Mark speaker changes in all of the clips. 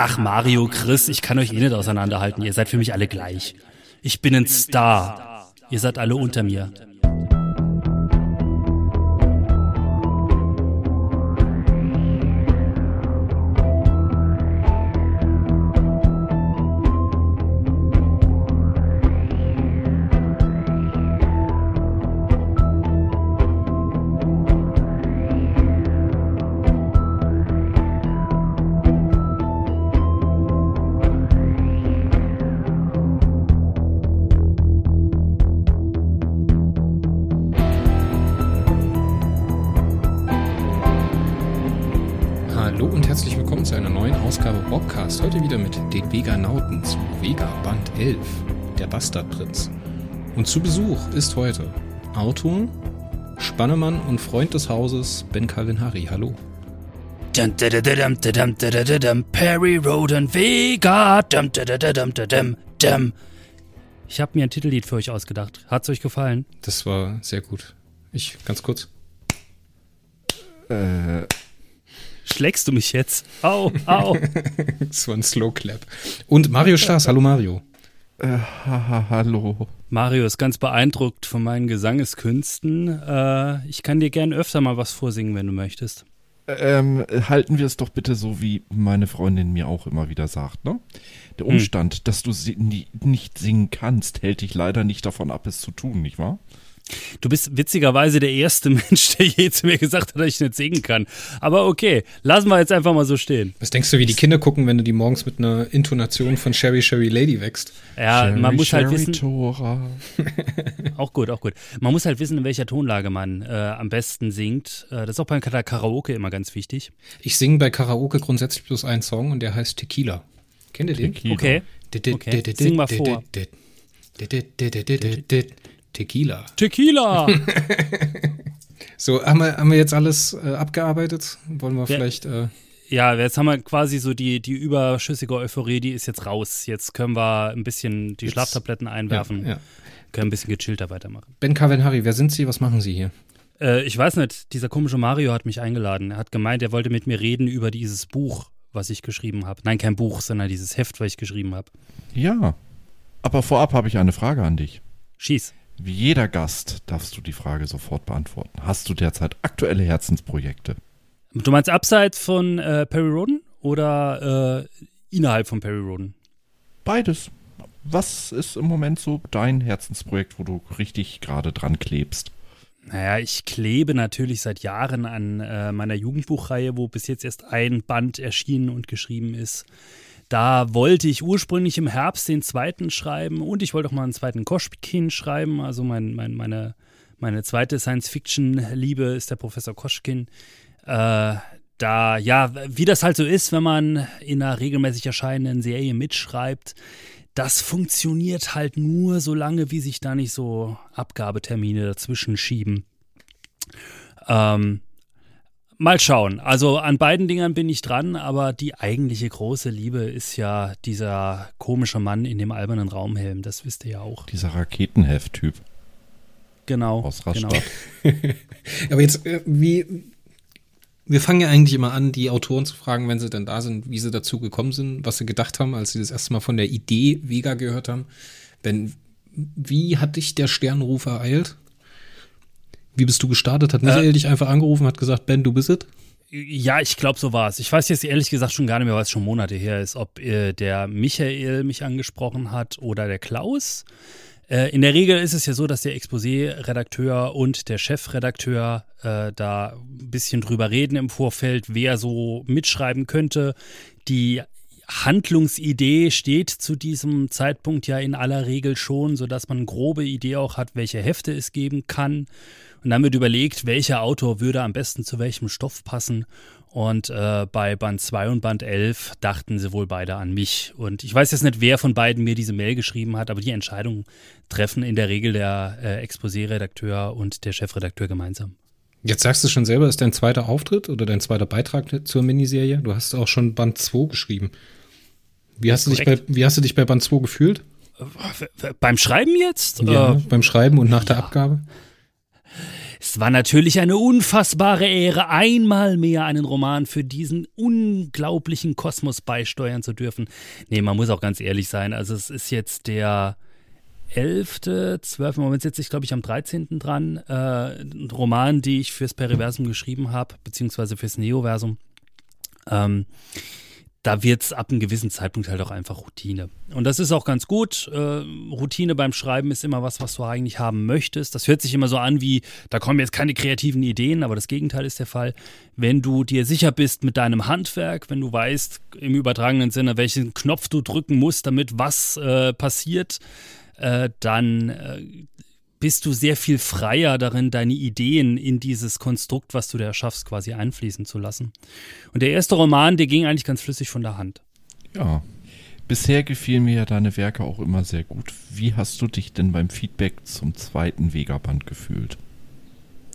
Speaker 1: Ach, Mario, Chris, ich kann euch eh nicht auseinanderhalten. Ihr seid für mich alle gleich. Ich bin ein Star. Ihr seid alle unter mir.
Speaker 2: Der Bastardprinz. Und zu Besuch ist heute Autor, Spannemann und Freund des Hauses Ben Calvin Harry. Hallo.
Speaker 1: Perry Road and Vega. Ich habe mir ein Titellied für euch ausgedacht. Hat's euch gefallen?
Speaker 2: Das war sehr gut. Ich, ganz kurz.
Speaker 3: Äh,
Speaker 1: Schlägst du mich jetzt? Au, au.
Speaker 2: Das war ein Slow Clap. Und Mario Staas. Hallo Mario.
Speaker 3: Äh, haha, hallo.
Speaker 1: Mario ist ganz beeindruckt von meinen Gesangeskünsten. Äh, ich kann dir gern öfter mal was vorsingen, wenn du möchtest.
Speaker 3: Ähm, halten wir es doch bitte so, wie meine Freundin mir auch immer wieder sagt, ne? Der Umstand, dass du si nicht singen kannst, hält dich leider nicht davon ab, es zu tun, nicht wahr?
Speaker 1: Du bist witzigerweise der erste Mensch, der je zu mir gesagt hat, dass ich nicht singen kann. Aber okay, lassen wir jetzt einfach mal so stehen.
Speaker 2: Was denkst du, wie die Kinder gucken, wenn du die morgens mit einer Intonation von Sherry Sherry Lady wächst?
Speaker 1: Ja,
Speaker 3: Sherry,
Speaker 1: man muss halt
Speaker 3: Sherry,
Speaker 1: wissen,
Speaker 3: Tora.
Speaker 1: auch gut, auch gut. Man muss halt wissen, in welcher Tonlage man äh, am besten singt. Äh, das ist auch beim Kara- Karaoke immer ganz wichtig.
Speaker 2: Ich singe bei Karaoke grundsätzlich bloß einen Song und der heißt Tequila. Kennt ihr den?
Speaker 3: Tequila.
Speaker 1: Okay. Okay, sing mal vor.
Speaker 2: Tequila.
Speaker 1: Tequila!
Speaker 2: So, haben wir, haben wir jetzt alles äh, abgearbeitet? Wollen wir
Speaker 1: Ja.
Speaker 2: vielleicht. Äh,
Speaker 1: ja, jetzt haben wir quasi so die, die überschüssige Euphorie, die ist jetzt raus. Jetzt können wir ein bisschen die
Speaker 2: Jetzt-
Speaker 1: Schlaftabletten einwerfen,
Speaker 2: Ja, ja.
Speaker 1: können ein bisschen gechillter weitermachen.
Speaker 2: Ben Calvin Harry, wer sind Sie? Was machen Sie hier?
Speaker 1: Äh, ich weiß nicht, dieser komische Mario hat mich eingeladen. Er hat gemeint, er wollte mit mir reden über dieses Buch, was ich geschrieben habe. Nein, kein Buch, sondern dieses Heft, was ich geschrieben habe.
Speaker 3: Ja. Aber vorab habe ich eine Frage an dich.
Speaker 1: Schieß.
Speaker 3: Wie jeder Gast darfst du die Frage sofort beantworten. Hast du derzeit aktuelle Herzensprojekte?
Speaker 1: Du meinst abseits von äh, Perry Roden oder äh, innerhalb von Perry Roden?
Speaker 3: Beides. Was ist im Moment so dein Herzensprojekt, wo du richtig gerade dran klebst?
Speaker 1: Naja, ich klebe natürlich seit Jahren an äh, meiner Jugendbuchreihe, wo bis jetzt erst ein Band erschienen und geschrieben ist. Da wollte ich ursprünglich im Herbst den zweiten schreiben und ich wollte auch mal einen zweiten Koschkin schreiben. Also mein, mein, meine, meine zweite Science-Fiction-Liebe ist der Professor Koschkin. Äh, da, ja, wie das halt so ist, wenn man in einer regelmäßig erscheinenden Serie mitschreibt, das funktioniert halt nur so lange, wie sich da nicht so Abgabetermine dazwischen schieben. Ähm, mal schauen. Also an beiden Dingern bin ich dran, aber die eigentliche große Liebe ist ja dieser komische Mann in dem albernen Raumhelm. Das wisst ihr ja auch.
Speaker 3: Dieser Raketenheft-Typ
Speaker 1: Genau.
Speaker 3: aus
Speaker 1: genau.
Speaker 3: Rastatt.
Speaker 2: Aber jetzt, äh, wie. Wir fangen ja eigentlich immer an, die Autoren zu fragen, wenn sie dann da sind, wie sie dazu gekommen sind, was sie gedacht haben, als sie das erste Mal von der Idee Vega gehört haben. Ben, wie hat dich der Sternruf ereilt? Wie bist du gestartet? Hat Michael dich einfach angerufen, hat gesagt, Ben, du bist es?
Speaker 1: Ja, ich glaube, so war es. Ich weiß jetzt ehrlich gesagt schon gar nicht mehr, weil es schon Monate her ist, ob äh, der Michael mich angesprochen hat oder der Klaus. Äh, in der Regel ist es ja so, dass der Exposé-Redakteur und der Chefredakteur äh, da ein bisschen drüber reden im Vorfeld, wer so mitschreiben könnte. Die Handlungsidee steht zu diesem Zeitpunkt ja in aller Regel schon, sodass man eine grobe Idee auch hat, welche Hefte es geben kann. Und dann wird überlegt, welcher Autor würde am besten zu welchem Stoff passen. Und äh, bei Band 2 und Band 11 dachten sie wohl beide an mich. Und ich weiß jetzt nicht, wer von beiden mir diese Mail geschrieben hat, aber die Entscheidung treffen in der Regel der äh, Exposé-Redakteur und der Chefredakteur gemeinsam.
Speaker 2: Jetzt sagst du schon selber, ist dein zweiter Auftritt oder dein zweiter Beitrag zur Miniserie? Du hast auch schon Band 2 geschrieben. Wie hast, du dich bei, wie hast du dich bei Band 2 gefühlt?
Speaker 1: Äh, Beim Schreiben jetzt?
Speaker 2: Ja,
Speaker 1: Äh,
Speaker 2: beim Schreiben und nach der Abgabe?
Speaker 1: Es war natürlich eine unfassbare Ehre, einmal mehr einen Roman für diesen unglaublichen Kosmos beisteuern zu dürfen. Nee, man muss auch ganz ehrlich sein. Also es ist jetzt der 11., 12. Moment sitze ich, glaube ich, am 13. dran. Äh, ein Roman, die ich fürs Periversum geschrieben habe, beziehungsweise fürs Neoversum. Ähm, da wird es ab einem gewissen Zeitpunkt halt auch einfach Routine. Und das ist auch ganz gut. Äh, Routine beim Schreiben ist immer was, was du eigentlich haben möchtest. Das hört sich immer so an wie, da kommen jetzt keine kreativen Ideen, aber das Gegenteil ist der Fall. Wenn du dir sicher bist mit deinem Handwerk, wenn du weißt im übertragenen Sinne, welchen Knopf du drücken musst, damit was äh, passiert, äh, dann äh, bist du sehr viel freier darin, deine Ideen in dieses Konstrukt, was du da erschaffst, quasi einfließen zu lassen. Und der erste Roman, der ging eigentlich ganz flüssig von der Hand.
Speaker 3: Ja. Bisher gefielen mir ja deine Werke auch immer sehr gut. Wie hast du dich denn beim Feedback zum zweiten Vegaband gefühlt?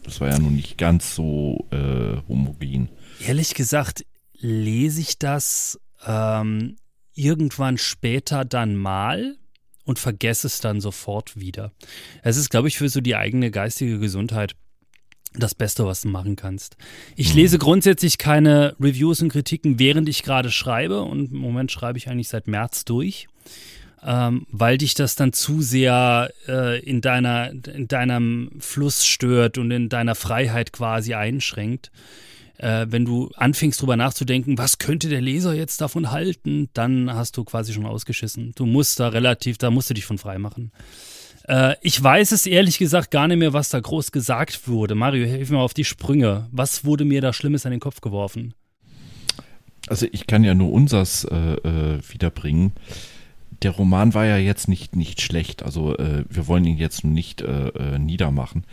Speaker 3: Das war ja nun nicht ganz so äh, homogen.
Speaker 1: Ehrlich gesagt, lese ich das ähm, irgendwann später dann mal und vergesse es dann sofort wieder. Es ist, glaube ich, für so die eigene geistige Gesundheit das Beste, was du machen kannst. Ich mhm. lese grundsätzlich keine Reviews und Kritiken, während ich gerade schreibe. Und im Moment schreibe ich eigentlich seit März durch, ähm, weil dich das dann zu sehr äh, in, deiner, in deinem Fluss stört und in deiner Freiheit quasi einschränkt äh, wenn du anfängst drüber nachzudenken, was könnte der Leser jetzt davon halten, dann hast du quasi schon ausgeschissen. Du musst da relativ, da musst du dich von frei machen. Äh, ich weiß es ehrlich gesagt gar nicht mehr, was da groß gesagt wurde. Mario, hilf mir mal auf die Sprünge. Was wurde mir da Schlimmes an den Kopf geworfen?
Speaker 3: Also ich kann ja nur unsers äh, äh, wiederbringen. Der Roman war ja jetzt nicht, nicht schlecht. Also äh, wir wollen ihn jetzt nicht äh, äh, niedermachen.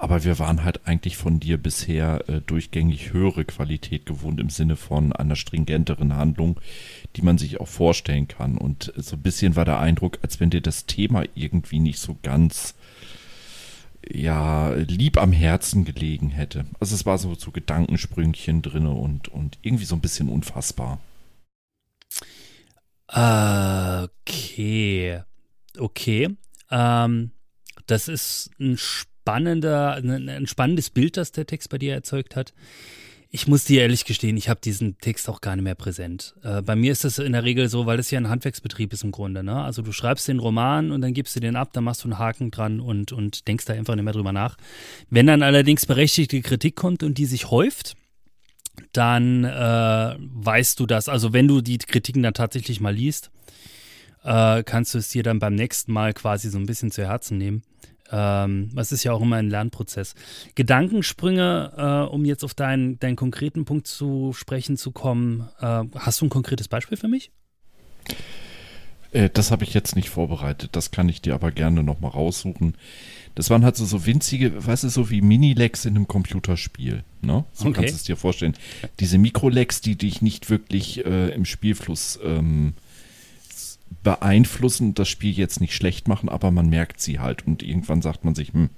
Speaker 3: Aber wir waren halt eigentlich von dir bisher äh, durchgängig höhere Qualität gewohnt im Sinne von einer stringenteren Handlung, die man sich auch vorstellen kann. Und so ein bisschen war der Eindruck, als wenn dir das Thema irgendwie nicht so ganz ja, lieb am Herzen gelegen hätte. Also es war so, so Gedankensprüngchen drin und, und irgendwie so ein bisschen unfassbar.
Speaker 1: Okay. Okay. Ähm, das ist ein spannender, ein spannendes Bild, das der Text bei dir erzeugt hat. Ich muss dir ehrlich gestehen, ich habe diesen Text auch gar nicht mehr präsent. Äh, bei mir ist das in der Regel so, weil das ja ein Handwerksbetrieb ist im Grunde. Ne? Also du schreibst den Roman und dann gibst du den ab, dann machst du einen Haken dran und, und denkst da einfach nicht mehr drüber nach. Wenn dann allerdings berechtigte Kritik kommt und die sich häuft, dann äh, weißt du das. Also wenn du die Kritiken dann tatsächlich mal liest, äh, kannst du es dir dann beim nächsten Mal quasi so ein bisschen zu Herzen nehmen. Ähm, das ist ja auch immer ein Lernprozess. Gedankensprünge, äh, um jetzt auf deinen, deinen konkreten Punkt zu sprechen zu kommen. Äh, hast du ein konkretes Beispiel für mich?
Speaker 3: Äh, das habe ich jetzt nicht vorbereitet. Das kann ich dir aber gerne nochmal raussuchen. Das waren halt so, so winzige, weißt du, so wie Mini-Legs in einem Computerspiel. Ne? So okay. kannst du es dir vorstellen. Diese Mikro-Legs, die dich nicht wirklich äh, im Spielfluss ähm, beeinflussen, das Spiel jetzt nicht schlecht machen, aber man merkt sie halt und irgendwann sagt man sich, hm,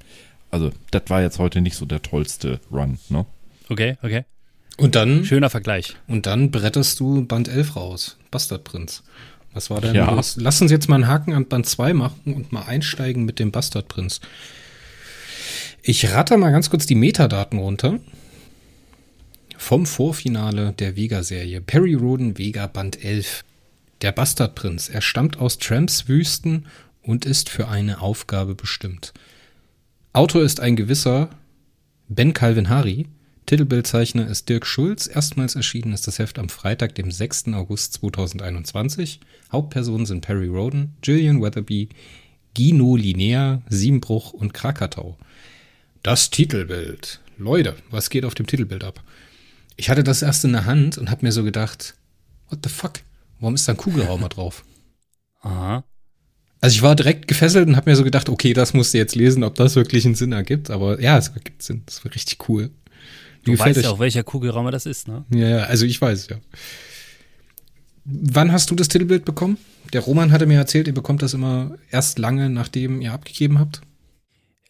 Speaker 3: also das war jetzt heute nicht so der tollste Run, ne?
Speaker 1: Okay, okay.
Speaker 2: Und dann.
Speaker 1: Schöner Vergleich.
Speaker 2: Und dann bretterst du Band 11 raus. Bastardprinz. Was war denn ja. los? Lass uns jetzt mal einen Haken an Band 2 machen und mal einsteigen mit dem Bastardprinz. Ich ratter mal ganz kurz die Metadaten runter. Vom Vorfinale der Vega-Serie. Perry Roden Vega Band 11. Der Bastardprinz. Er stammt aus Tramps Wüsten und ist für eine Aufgabe bestimmt. Autor ist ein gewisser Ben Calvin Hari. Titelbildzeichner ist Dirk Schulz. Erstmals erschienen ist das Heft am Freitag, dem 6. August 2021. Hauptpersonen sind Perry Roden, Gillian Weatherby, Gino Linnea, Siebenbruch und Krakatau. Das Titelbild. Leute, was geht auf dem Titelbild ab? Ich hatte das erst in der Hand und hab mir so gedacht, what the fuck? Warum ist da ein Kugelraumer drauf?
Speaker 1: Aha.
Speaker 2: Also ich war direkt gefesselt und habe mir so gedacht, okay, das musst du jetzt lesen, ob das wirklich einen Sinn ergibt. Aber ja, es ergibt Sinn. Das war richtig cool.
Speaker 1: Wie du weißt ja auch, welcher Kugelraumer das ist, ne?
Speaker 2: Ja, ja, also ich weiß, ja. Wann hast du das Titelbild bekommen? Der Roman hatte mir erzählt, ihr bekommt das immer erst lange, nachdem ihr abgegeben habt.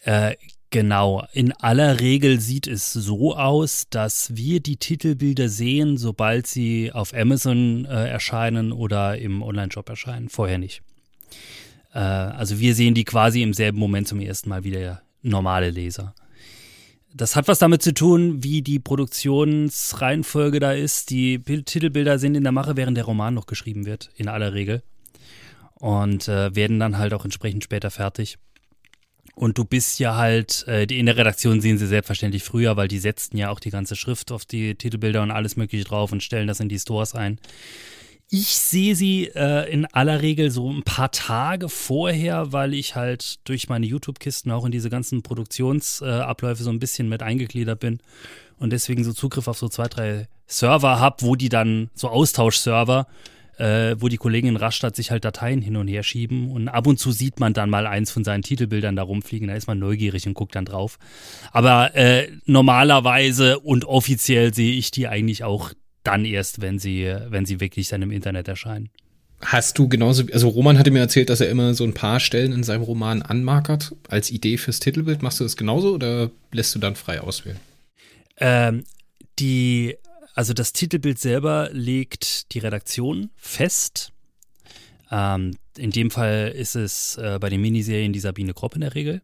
Speaker 1: Äh, Genau, in aller Regel sieht es so aus, dass wir die Titelbilder sehen, sobald sie auf Amazon äh, erscheinen oder im Online-Shop erscheinen, vorher nicht. Äh, also wir sehen die quasi im selben Moment zum ersten Mal wie der normale Leser. das hat was damit zu tun, wie die Produktionsreihenfolge da ist. Die Bild Titelbilder sind in der Mache, während der Roman noch geschrieben wird, in aller Regel. Und äh, werden dann halt auch entsprechend später fertig. Und du bist ja halt, äh, in der Redaktion sehen sie selbstverständlich früher, weil die setzten ja auch die ganze Schrift auf die Titelbilder und alles Mögliche drauf und stellen das in die Stores ein. Ich sehe sie äh, in aller Regel so ein paar Tage vorher, weil ich halt durch meine YouTube-Kisten auch in diese ganzen Produktionsabläufe äh, so ein bisschen mit eingegliedert bin und deswegen so Zugriff auf so zwei, drei Server habe, wo die dann so Austauschserver, äh, wo die Kollegen in Rastatt sich halt Dateien hin und her schieben und ab und zu sieht man dann mal eins von seinen Titelbildern da rumfliegen, da ist man neugierig und guckt dann drauf. Aber äh, normalerweise und offiziell sehe ich die eigentlich auch dann erst, wenn sie, wenn sie wirklich dann im Internet erscheinen.
Speaker 2: Hast du genauso, also Roman hatte mir erzählt, dass er immer so ein paar Stellen in seinem Roman anmarkert als Idee fürs Titelbild. Machst du das genauso oder lässt du dann frei auswählen?
Speaker 1: Ähm, die, also das Titelbild selber legt die Redaktion fest. Ähm, in dem Fall ist es äh, bei den Miniserien die Sabine Kropp in der Regel.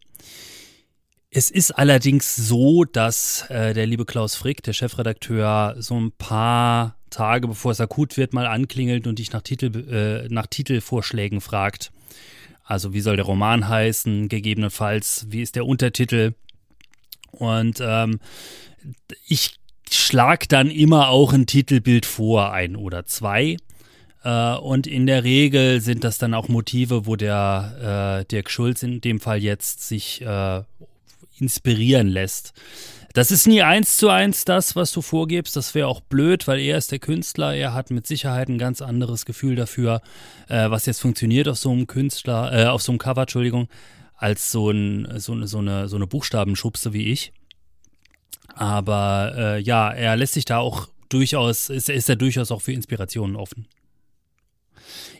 Speaker 1: Es ist allerdings so, dass äh, der liebe Klaus Frick, der Chefredakteur, so ein paar Tage bevor es akut wird, mal anklingelt und dich nach, Titel, äh, nach Titelvorschlägen fragt. Also wie soll der Roman heißen, gegebenenfalls, wie ist der Untertitel? Und ähm, ich schlag dann immer auch ein Titelbild vor, ein oder zwei. Äh, und in der Regel sind das dann auch Motive, wo der äh, Dirk Schulz in dem Fall jetzt sich äh, inspirieren lässt. Das ist nie eins zu eins das, was du vorgibst. Das wäre auch blöd, weil er ist der Künstler. Er hat mit Sicherheit ein ganz anderes Gefühl dafür, äh, was jetzt funktioniert auf so einem Künstler, äh, auf so einem Cover, Entschuldigung, als so, ein, so, so eine, so eine Buchstabenschubse wie ich. Aber äh, ja, er lässt sich da auch durchaus, ist, ist er durchaus auch für Inspirationen offen.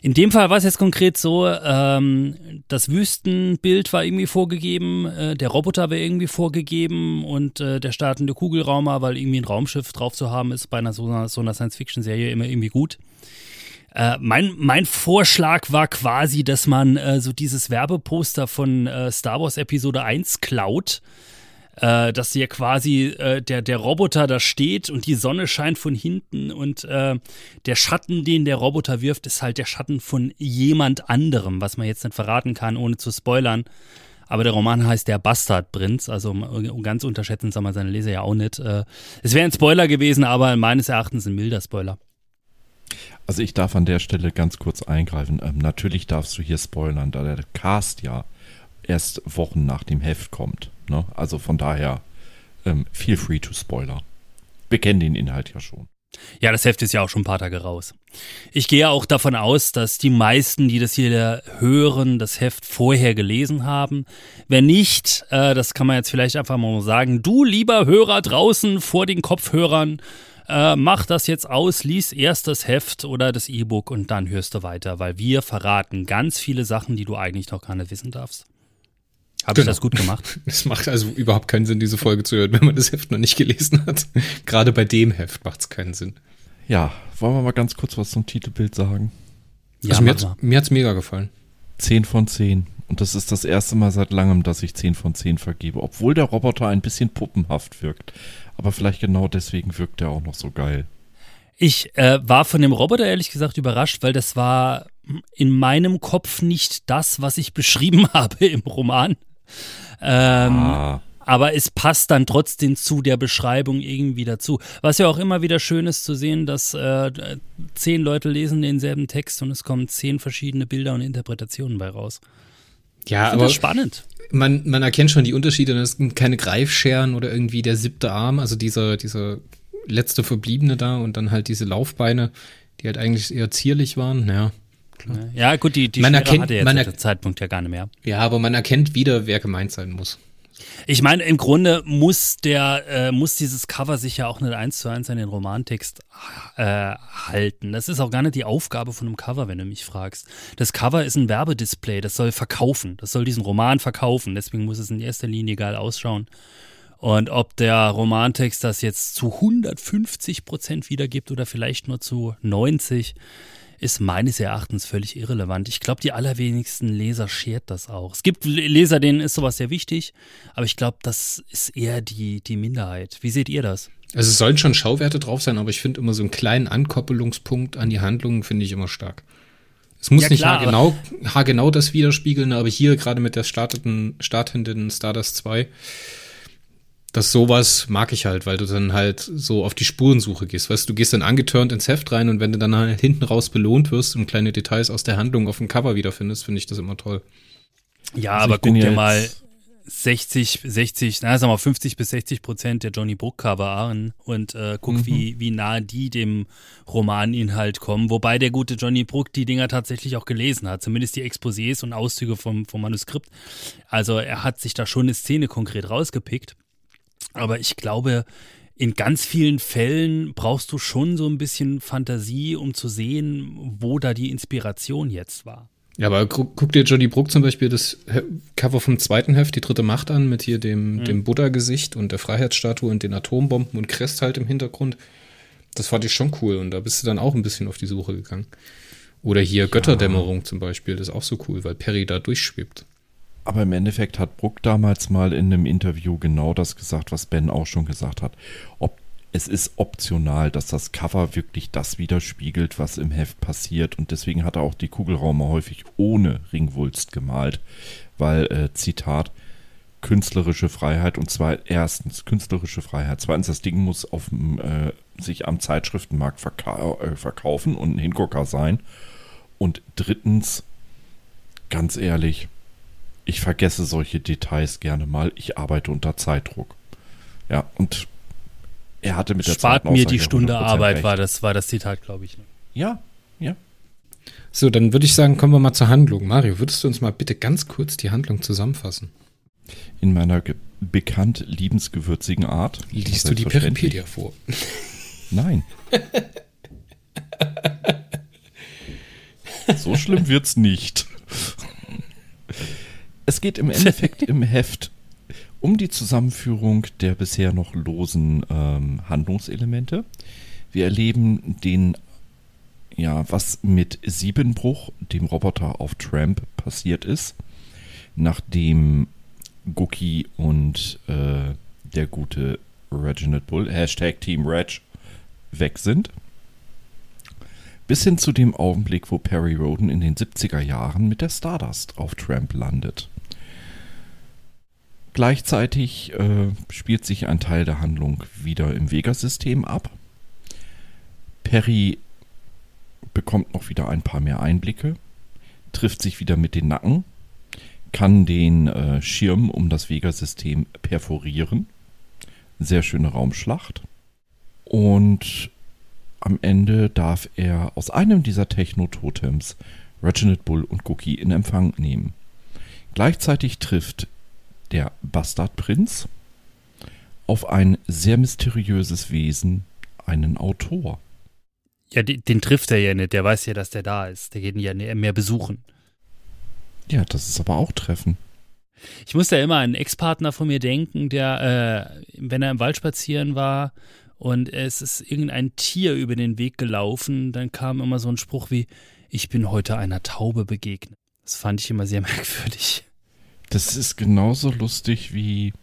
Speaker 1: In dem Fall war es jetzt konkret so, ähm, das Wüstenbild war irgendwie vorgegeben, äh, der Roboter war irgendwie vorgegeben und äh, der startende Kugelraumer, weil irgendwie ein Raumschiff drauf zu haben ist bei einer so einer, so einer Science-Fiction-Serie immer irgendwie gut. Äh, mein, mein Vorschlag war quasi, dass man äh, so dieses Werbeposter von äh, Star Wars Episode 1 klaut äh, dass hier quasi äh, der, der Roboter da steht und die Sonne scheint von hinten und äh, der Schatten, den der Roboter wirft, ist halt der Schatten von jemand anderem, was man jetzt nicht verraten kann, ohne zu spoilern. Aber der Roman heißt Der Bastardprinz, also ganz unterschätzen sagen wir seine Leser ja auch nicht. Äh, es wäre ein Spoiler gewesen, aber meines Erachtens ein milder Spoiler.
Speaker 3: Also ich darf an der Stelle ganz kurz eingreifen. Ähm, natürlich darfst du hier spoilern, da der Cast ja erst Wochen nach dem Heft kommt. Ne? Also von daher, ähm, feel free to spoiler. Wir kennen den Inhalt ja schon.
Speaker 1: Ja, das Heft ist ja auch schon ein paar Tage raus. Ich gehe auch davon aus, dass die meisten, die das hier hören, das Heft vorher gelesen haben. Wenn nicht, äh, das kann man jetzt vielleicht einfach mal sagen, du lieber Hörer draußen vor den Kopfhörern, äh, mach das jetzt aus, lies erst das Heft oder das E-Book und dann hörst du weiter, weil wir verraten ganz viele Sachen, die du eigentlich noch gar nicht wissen darfst. Habe genau. ich das gut gemacht?
Speaker 2: Es macht also überhaupt keinen Sinn, diese Folge zu hören, wenn man das Heft noch nicht gelesen hat. Gerade bei dem Heft macht es keinen Sinn.
Speaker 3: Ja, wollen wir mal ganz kurz was zum Titelbild sagen?
Speaker 2: Ja, also mir, hat's, mir hat's mega gefallen.
Speaker 3: 10 von 10. Und das ist das erste Mal seit langem, dass ich 10 von 10 vergebe. Obwohl der Roboter ein bisschen puppenhaft wirkt. Aber vielleicht genau deswegen wirkt er auch noch so geil.
Speaker 1: Ich äh, war von dem Roboter ehrlich gesagt überrascht, weil das war in meinem Kopf nicht das, was ich beschrieben habe im Roman. Ähm, ah. Aber es passt dann trotzdem zu der Beschreibung irgendwie dazu. Was ja auch immer wieder schön ist zu sehen, dass äh, zehn Leute lesen denselben Text und es kommen zehn verschiedene Bilder und Interpretationen bei raus.
Speaker 2: Ja, aber das spannend. Man, man erkennt schon die Unterschiede. Es sind keine Greifscheren oder irgendwie der siebte Arm, also dieser, dieser letzte Verbliebene da und dann halt diese Laufbeine, die halt eigentlich eher zierlich waren. Ja,
Speaker 1: klar. Ja, gut, die, die
Speaker 2: man erkennt,
Speaker 1: hatte jetzt
Speaker 2: man
Speaker 1: er Zeitpunkt ja gar nicht mehr.
Speaker 2: Ja, aber man erkennt wieder, wer gemeint sein muss.
Speaker 1: Ich meine, im Grunde muss der, äh, muss dieses Cover sich ja auch nicht eins zu eins an den Romantext äh, halten. Das ist auch gar nicht die Aufgabe von einem Cover, wenn du mich fragst. Das Cover ist ein Werbedisplay, das soll verkaufen, das soll diesen Roman verkaufen. Deswegen muss es in erster Linie geil ausschauen. Und ob der Romantext das jetzt zu 150 Prozent wiedergibt oder vielleicht nur zu 90, ist meines Erachtens völlig irrelevant. Ich glaube, die allerwenigsten Leser schert das auch. Es gibt Leser, denen ist sowas sehr wichtig, aber ich glaube, das ist eher die, die Minderheit. Wie seht ihr das?
Speaker 2: Also es sollen schon Schauwerte drauf sein, aber ich finde immer so einen kleinen Ankoppelungspunkt an die Handlungen finde ich immer stark. Es muss ja, nicht klar, haargenau, haargenau das widerspiegeln, aber hier gerade mit der startenden, startenden Stardust 2 das sowas mag ich halt, weil du dann halt so auf die Spurensuche gehst. Weißt du, du gehst dann angeturnt ins Heft rein und wenn du dann halt hinten raus belohnt wirst und kleine Details aus der Handlung auf dem Cover wiederfindest, finde ich das immer toll.
Speaker 1: Ja, also aber guck dir mal 60, 60, na, sagen wir 50 bis 60 Prozent der Johnny Brook Cover an und äh, guck, mhm. wie, wie nah die dem Romaninhalt kommen. Wobei der gute Johnny Brook die Dinger tatsächlich auch gelesen hat, zumindest die Exposés und Auszüge vom, vom Manuskript. Also er hat sich da schon eine Szene konkret rausgepickt. Aber ich glaube, in ganz vielen Fällen brauchst du schon so ein bisschen Fantasie, um zu sehen, wo da die Inspiration jetzt war.
Speaker 2: Ja, aber guck, guck dir Johnny Brook zum Beispiel das Cover vom zweiten Heft, die dritte Macht an, mit hier dem, mhm. dem Buddha-Gesicht und der Freiheitsstatue und den Atombomben und Crest halt im Hintergrund. Das fand ich schon cool und da bist du dann auch ein bisschen auf die Suche gegangen. Oder hier Götterdämmerung ja. zum Beispiel, das ist auch so cool, weil Perry da durchschwebt.
Speaker 3: Aber im Endeffekt hat Bruck damals mal in einem Interview genau das gesagt, was Ben auch schon gesagt hat. Ob, es ist optional, dass das Cover wirklich das widerspiegelt, was im Heft passiert. Und deswegen hat er auch die Kugelraume häufig ohne Ringwulst gemalt. Weil, äh, Zitat, künstlerische Freiheit und zwar erstens künstlerische Freiheit, zweitens das Ding muss auf, äh, sich am Zeitschriftenmarkt verka äh, verkaufen und ein Hingucker sein und drittens, ganz ehrlich, ich vergesse solche Details gerne mal. Ich arbeite unter Zeitdruck. Ja, und er hatte mit der
Speaker 1: Spart Zeit mir die Stunde Arbeit, recht. war das, war das Zitat, glaube ich. Ne?
Speaker 3: Ja, ja.
Speaker 2: So, dann würde ich sagen, kommen wir mal zur Handlung. Mario, würdest du uns mal bitte ganz kurz die Handlung zusammenfassen?
Speaker 3: In meiner bekannt liebensgewürzigen Art.
Speaker 2: Liest du die Peripedia vor?
Speaker 3: Nein. so schlimm wird's nicht. Es geht im Endeffekt im Heft um die Zusammenführung der bisher noch losen ähm, Handlungselemente. Wir erleben den, ja, was mit Siebenbruch, dem Roboter auf Tramp, passiert ist, nachdem Gookie und äh, der gute Reginald Bull, Hashtag Team Reg, weg sind. Bis hin zu dem Augenblick, wo Perry Roden in den 70er Jahren mit der Stardust auf Tramp landet. Gleichzeitig äh, spielt sich ein Teil der Handlung wieder im Vega-System ab. Perry bekommt noch wieder ein paar mehr Einblicke, trifft sich wieder mit den Nacken, kann den äh, Schirm um das Vega-System perforieren. Sehr schöne Raumschlacht. Und am Ende darf er aus einem dieser Techno-Totems Reginald Bull und Cookie in Empfang nehmen. Gleichzeitig trifft der Bastardprinz, auf ein sehr mysteriöses Wesen, einen Autor.
Speaker 1: Ja, den, den trifft er ja nicht, der weiß ja, dass der da ist. Der geht ihn ja mehr besuchen.
Speaker 3: Ja, das ist aber auch Treffen.
Speaker 1: Ich muss ja immer an einen Ex-Partner von mir denken, der, äh, wenn er im Wald spazieren war und es ist irgendein Tier über den Weg gelaufen, dann kam immer so ein Spruch wie, ich bin heute einer Taube begegnet. Das fand ich immer sehr merkwürdig.
Speaker 3: Das ist genauso lustig wie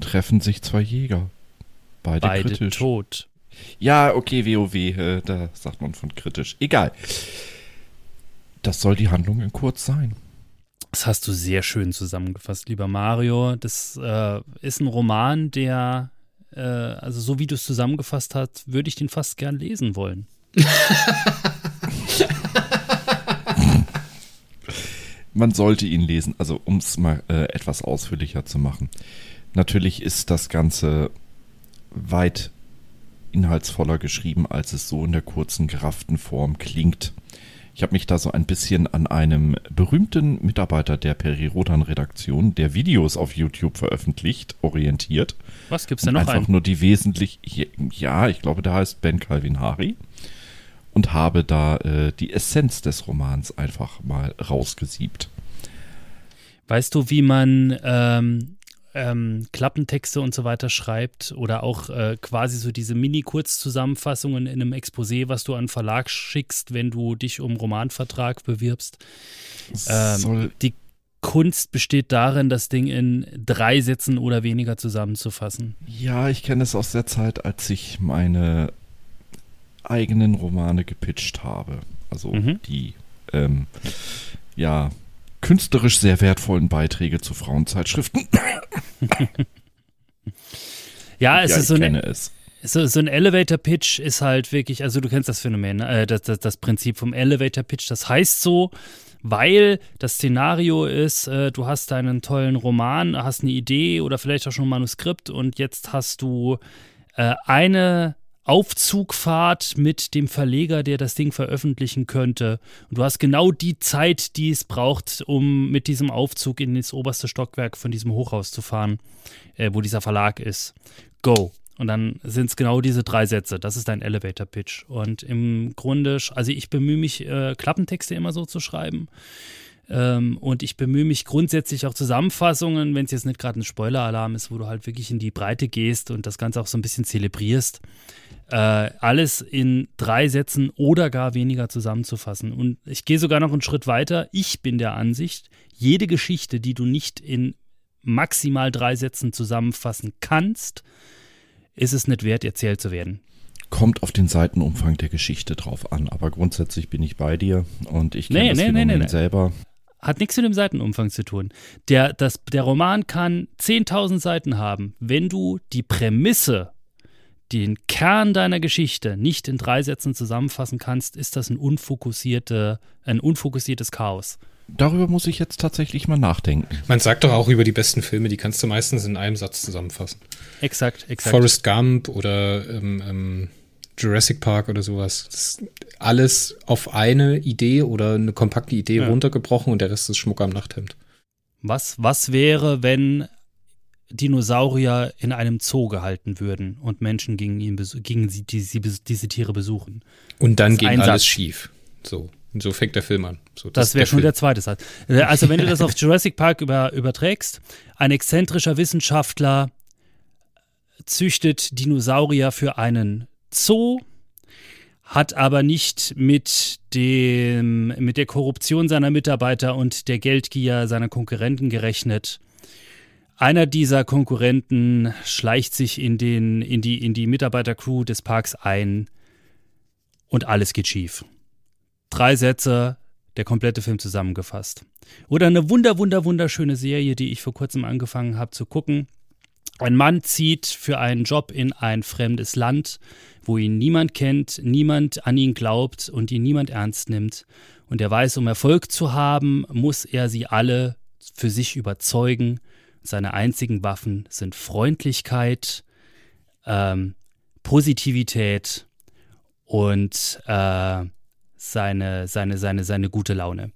Speaker 3: treffen sich zwei Jäger. Beide, Beide kritisch.
Speaker 1: tot.
Speaker 3: Ja, okay, WoW, äh, da sagt man von kritisch. Egal. Das soll die Handlung in kurz sein.
Speaker 1: Das hast du sehr schön zusammengefasst, lieber Mario. Das äh, ist ein Roman, der, äh, also so wie du es zusammengefasst hast, würde ich den fast gern lesen wollen.
Speaker 3: man sollte ihn lesen, also um es mal äh, etwas ausführlicher zu machen. Natürlich ist das Ganze weit inhaltsvoller geschrieben, als es so in der kurzen, gerafften Form klingt. Ich habe mich da so ein bisschen an einem berühmten Mitarbeiter der Peri-Rodan-Redaktion, der Videos auf YouTube veröffentlicht, orientiert.
Speaker 1: Was gibt's denn noch?
Speaker 3: Einfach
Speaker 1: einen?
Speaker 3: nur die wesentlich, ja, ich glaube, der heißt Ben Calvin Hari und habe da äh, die Essenz des Romans einfach mal rausgesiebt.
Speaker 1: Weißt du, wie man ähm, ähm, Klappentexte und so weiter schreibt oder auch äh, quasi so diese Mini-Kurzzusammenfassungen in einem Exposé, was du an Verlag schickst, wenn du dich um Romanvertrag bewirbst. Ähm, die Kunst besteht darin, das Ding in drei Sätzen oder weniger zusammenzufassen.
Speaker 3: Ja, ich kenne es aus der Zeit, als ich meine eigenen Romane gepitcht habe. Also mhm. die, ähm, ja, künstlerisch sehr wertvollen Beiträge zu Frauenzeitschriften.
Speaker 1: ja, es ja, ist so eine. Es. So, so ein Elevator Pitch ist halt wirklich, also du kennst das Phänomen, äh, das, das, das Prinzip vom Elevator Pitch. Das heißt so, weil das Szenario ist, äh, du hast deinen tollen Roman, hast eine Idee oder vielleicht auch schon ein Manuskript und jetzt hast du äh, eine Aufzugfahrt mit dem Verleger, der das Ding veröffentlichen könnte. Und du hast genau die Zeit, die es braucht, um mit diesem Aufzug in das oberste Stockwerk von diesem Hochhaus zu fahren, äh, wo dieser Verlag ist. Go. Und dann sind es genau diese drei Sätze. Das ist dein Elevator Pitch. Und im Grunde, also ich bemühe mich, äh, Klappentexte immer so zu schreiben. Ähm, und ich bemühe mich grundsätzlich auch Zusammenfassungen, wenn es jetzt nicht gerade ein Spoiler-Alarm ist, wo du halt wirklich in die Breite gehst und das Ganze auch so ein bisschen zelebrierst. Äh, alles in drei Sätzen oder gar weniger zusammenzufassen. Und ich gehe sogar noch einen Schritt weiter. Ich bin der Ansicht, jede Geschichte, die du nicht in maximal drei Sätzen zusammenfassen kannst, ist es nicht wert, erzählt zu werden.
Speaker 3: Kommt auf den Seitenumfang der Geschichte drauf an, aber grundsätzlich bin ich bei dir und ich kenne
Speaker 1: nee,
Speaker 3: das
Speaker 1: nee,
Speaker 3: Phänomen
Speaker 1: nee,
Speaker 3: selber.
Speaker 1: Hat nichts mit dem Seitenumfang zu tun. Der, das, der Roman kann 10.000 Seiten haben. Wenn du die Prämisse, den Kern deiner Geschichte nicht in drei Sätzen zusammenfassen kannst, ist das ein, unfokussierte, ein unfokussiertes Chaos.
Speaker 3: Darüber muss ich jetzt tatsächlich mal nachdenken.
Speaker 2: Man sagt doch auch über die besten Filme, die kannst du meistens in einem Satz zusammenfassen.
Speaker 1: Exakt, exakt.
Speaker 2: Forrest Gump oder ähm, ähm, Jurassic Park oder sowas. Das ist alles auf eine Idee oder eine kompakte Idee ja. runtergebrochen und der Rest ist Schmuck am Nachthemd.
Speaker 1: Was, was wäre, wenn Dinosaurier in einem Zoo gehalten würden und Menschen gegen, ihn gegen sie, die, sie, diese Tiere besuchen?
Speaker 2: Und dann geht alles schief. So. Und so fängt der Film an. So,
Speaker 1: das, das wäre schon Film. der zweite Satz. Äh, also wenn du das auf Jurassic Park über, überträgst, ein exzentrischer Wissenschaftler züchtet Dinosaurier für einen Zoo, hat aber nicht mit dem, mit der Korruption seiner Mitarbeiter und der Geldgier seiner Konkurrenten gerechnet. Einer dieser Konkurrenten schleicht sich in, den, in die, in die Mitarbeitercrew des Parks ein und alles geht schief drei Sätze, der komplette Film zusammengefasst. Oder eine wunder, wunder, wunderschöne Serie, die ich vor kurzem angefangen habe zu gucken. Ein Mann zieht für einen Job in ein fremdes Land, wo ihn niemand kennt, niemand an ihn glaubt und ihn niemand ernst nimmt. Und er weiß, um Erfolg zu haben, muss er sie alle für sich überzeugen. Seine einzigen Waffen sind Freundlichkeit, ähm, Positivität und äh, seine, seine, seine, seine gute Laune.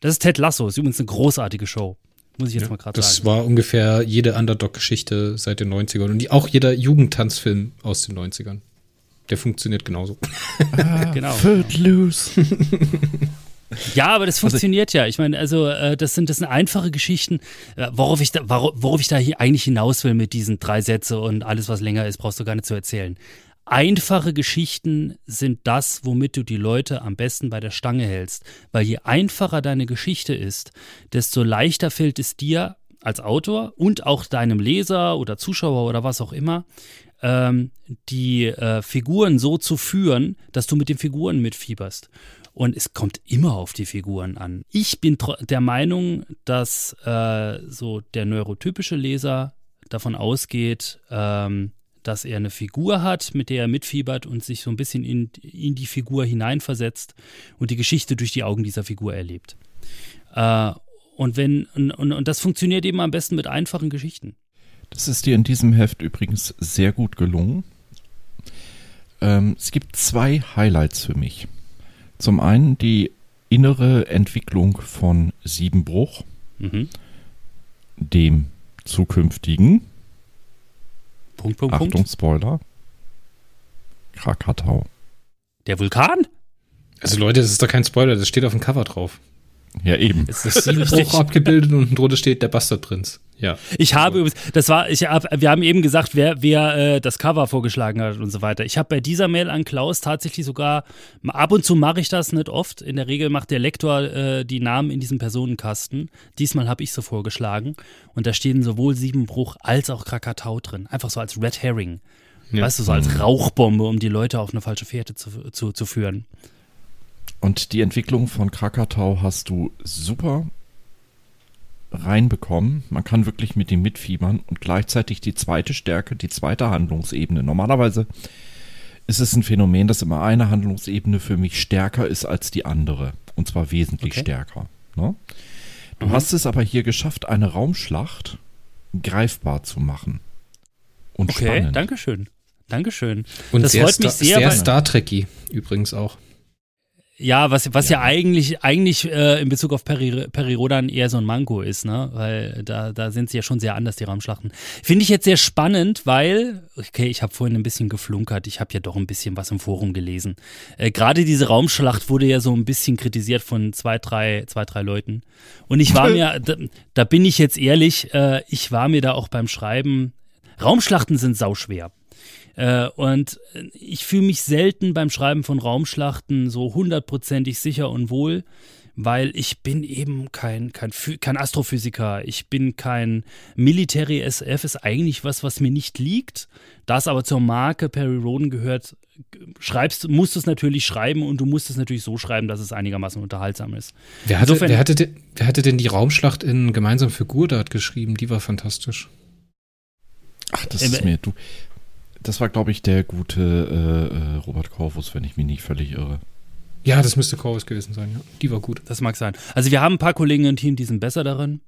Speaker 1: Das ist Ted Lasso, ist übrigens eine großartige Show. Muss ich jetzt ja, mal gerade sagen.
Speaker 2: Das war ungefähr jede Underdog-Geschichte seit den 90ern und auch jeder Jugendtanzfilm aus den 90ern. Der funktioniert genauso.
Speaker 3: Ah, genau. Footloose.
Speaker 1: Ja, aber das also funktioniert also, ja. Ich meine, also äh, das sind das sind einfache Geschichten. Äh, worauf ich da, worauf ich da hier eigentlich hinaus will mit diesen drei Sätze und alles, was länger ist, brauchst du gar nicht zu erzählen. Einfache Geschichten sind das, womit du die Leute am besten bei der Stange hältst. Weil je einfacher deine Geschichte ist, desto leichter fällt es dir als Autor und auch deinem Leser oder Zuschauer oder was auch immer, ähm, die äh, Figuren so zu führen, dass du mit den Figuren mitfieberst. Und es kommt immer auf die Figuren an. Ich bin der Meinung, dass äh, so der neurotypische Leser davon ausgeht, ähm, dass er eine Figur hat, mit der er mitfiebert und sich so ein bisschen in, in die Figur hineinversetzt und die Geschichte durch die Augen dieser Figur erlebt. Äh, und wenn, und, und, und das funktioniert eben am besten mit einfachen Geschichten.
Speaker 3: Das ist dir in diesem Heft übrigens sehr gut gelungen. Ähm, es gibt zwei Highlights für mich. Zum einen die innere Entwicklung von Siebenbruch, mhm. dem zukünftigen
Speaker 1: Punkt, Punkt,
Speaker 3: Achtung,
Speaker 1: Punkt.
Speaker 3: Spoiler. Krakatau.
Speaker 1: Der Vulkan?
Speaker 2: Also Leute, das ist doch kein Spoiler, das steht auf dem Cover drauf.
Speaker 3: Ja, eben.
Speaker 2: Es ist Siebenbruch abgebildet und drunter steht der Bastardprinz. Ja.
Speaker 1: Ich habe übrigens, das war, ich hab, wir haben eben gesagt, wer, wer äh, das Cover vorgeschlagen hat und so weiter. Ich habe bei dieser Mail an Klaus tatsächlich sogar, ab und zu mache ich das nicht oft. In der Regel macht der Lektor äh, die Namen in diesem Personenkasten. Diesmal habe ich so vorgeschlagen. Und da stehen sowohl Siebenbruch als auch Krakatau drin. Einfach so als Red Herring. Ja. Weißt du, so als mhm. Rauchbombe, um die Leute auf eine falsche Fährte zu, zu, zu führen.
Speaker 3: Und die Entwicklung von Krakatau hast du super reinbekommen. Man kann wirklich mit ihm mitfiebern und gleichzeitig die zweite Stärke, die zweite Handlungsebene. Normalerweise ist es ein Phänomen, dass immer eine Handlungsebene für mich stärker ist als die andere. Und zwar wesentlich okay. stärker. Ne? Du mhm. hast es aber hier geschafft, eine Raumschlacht greifbar zu machen.
Speaker 1: Und okay, spannend. Dankeschön. Dankeschön.
Speaker 2: Und das freut mich sehr. Sehr Star Trekky übrigens auch.
Speaker 1: Ja, was, was ja. ja eigentlich, eigentlich äh, in Bezug auf Peri, Peri Rodan eher so ein Manko ist, ne? Weil da, da sind sie ja schon sehr anders, die Raumschlachten. Finde ich jetzt sehr spannend, weil, okay, ich habe vorhin ein bisschen geflunkert, ich habe ja doch ein bisschen was im Forum gelesen. Äh, Gerade diese Raumschlacht wurde ja so ein bisschen kritisiert von zwei, drei, zwei, drei Leuten. Und ich war mir, da, da bin ich jetzt ehrlich, äh, ich war mir da auch beim Schreiben, Raumschlachten sind sauschwer. Äh, und ich fühle mich selten beim Schreiben von Raumschlachten so hundertprozentig sicher und wohl, weil ich bin eben kein, kein, kein Astrophysiker, ich bin kein Military SF, ist eigentlich was, was mir nicht liegt. Das aber zur Marke Perry Roden gehört, schreibst, musst du es natürlich schreiben und du musst es natürlich so schreiben, dass es einigermaßen unterhaltsam ist.
Speaker 2: Wer hatte, Insofern, wer hatte, denn, wer hatte denn die Raumschlacht in gemeinsam für Gurdart geschrieben? Die war fantastisch.
Speaker 3: Ach, das äh, ist mir, du, das war, glaube ich, der gute äh, äh, Robert Corvus, wenn ich mich nicht völlig irre.
Speaker 2: Ja, das müsste Corvus gewesen sein, ja. Die war gut.
Speaker 1: Das mag sein. Also wir haben ein paar Kollegen im Team, die sind besser darin.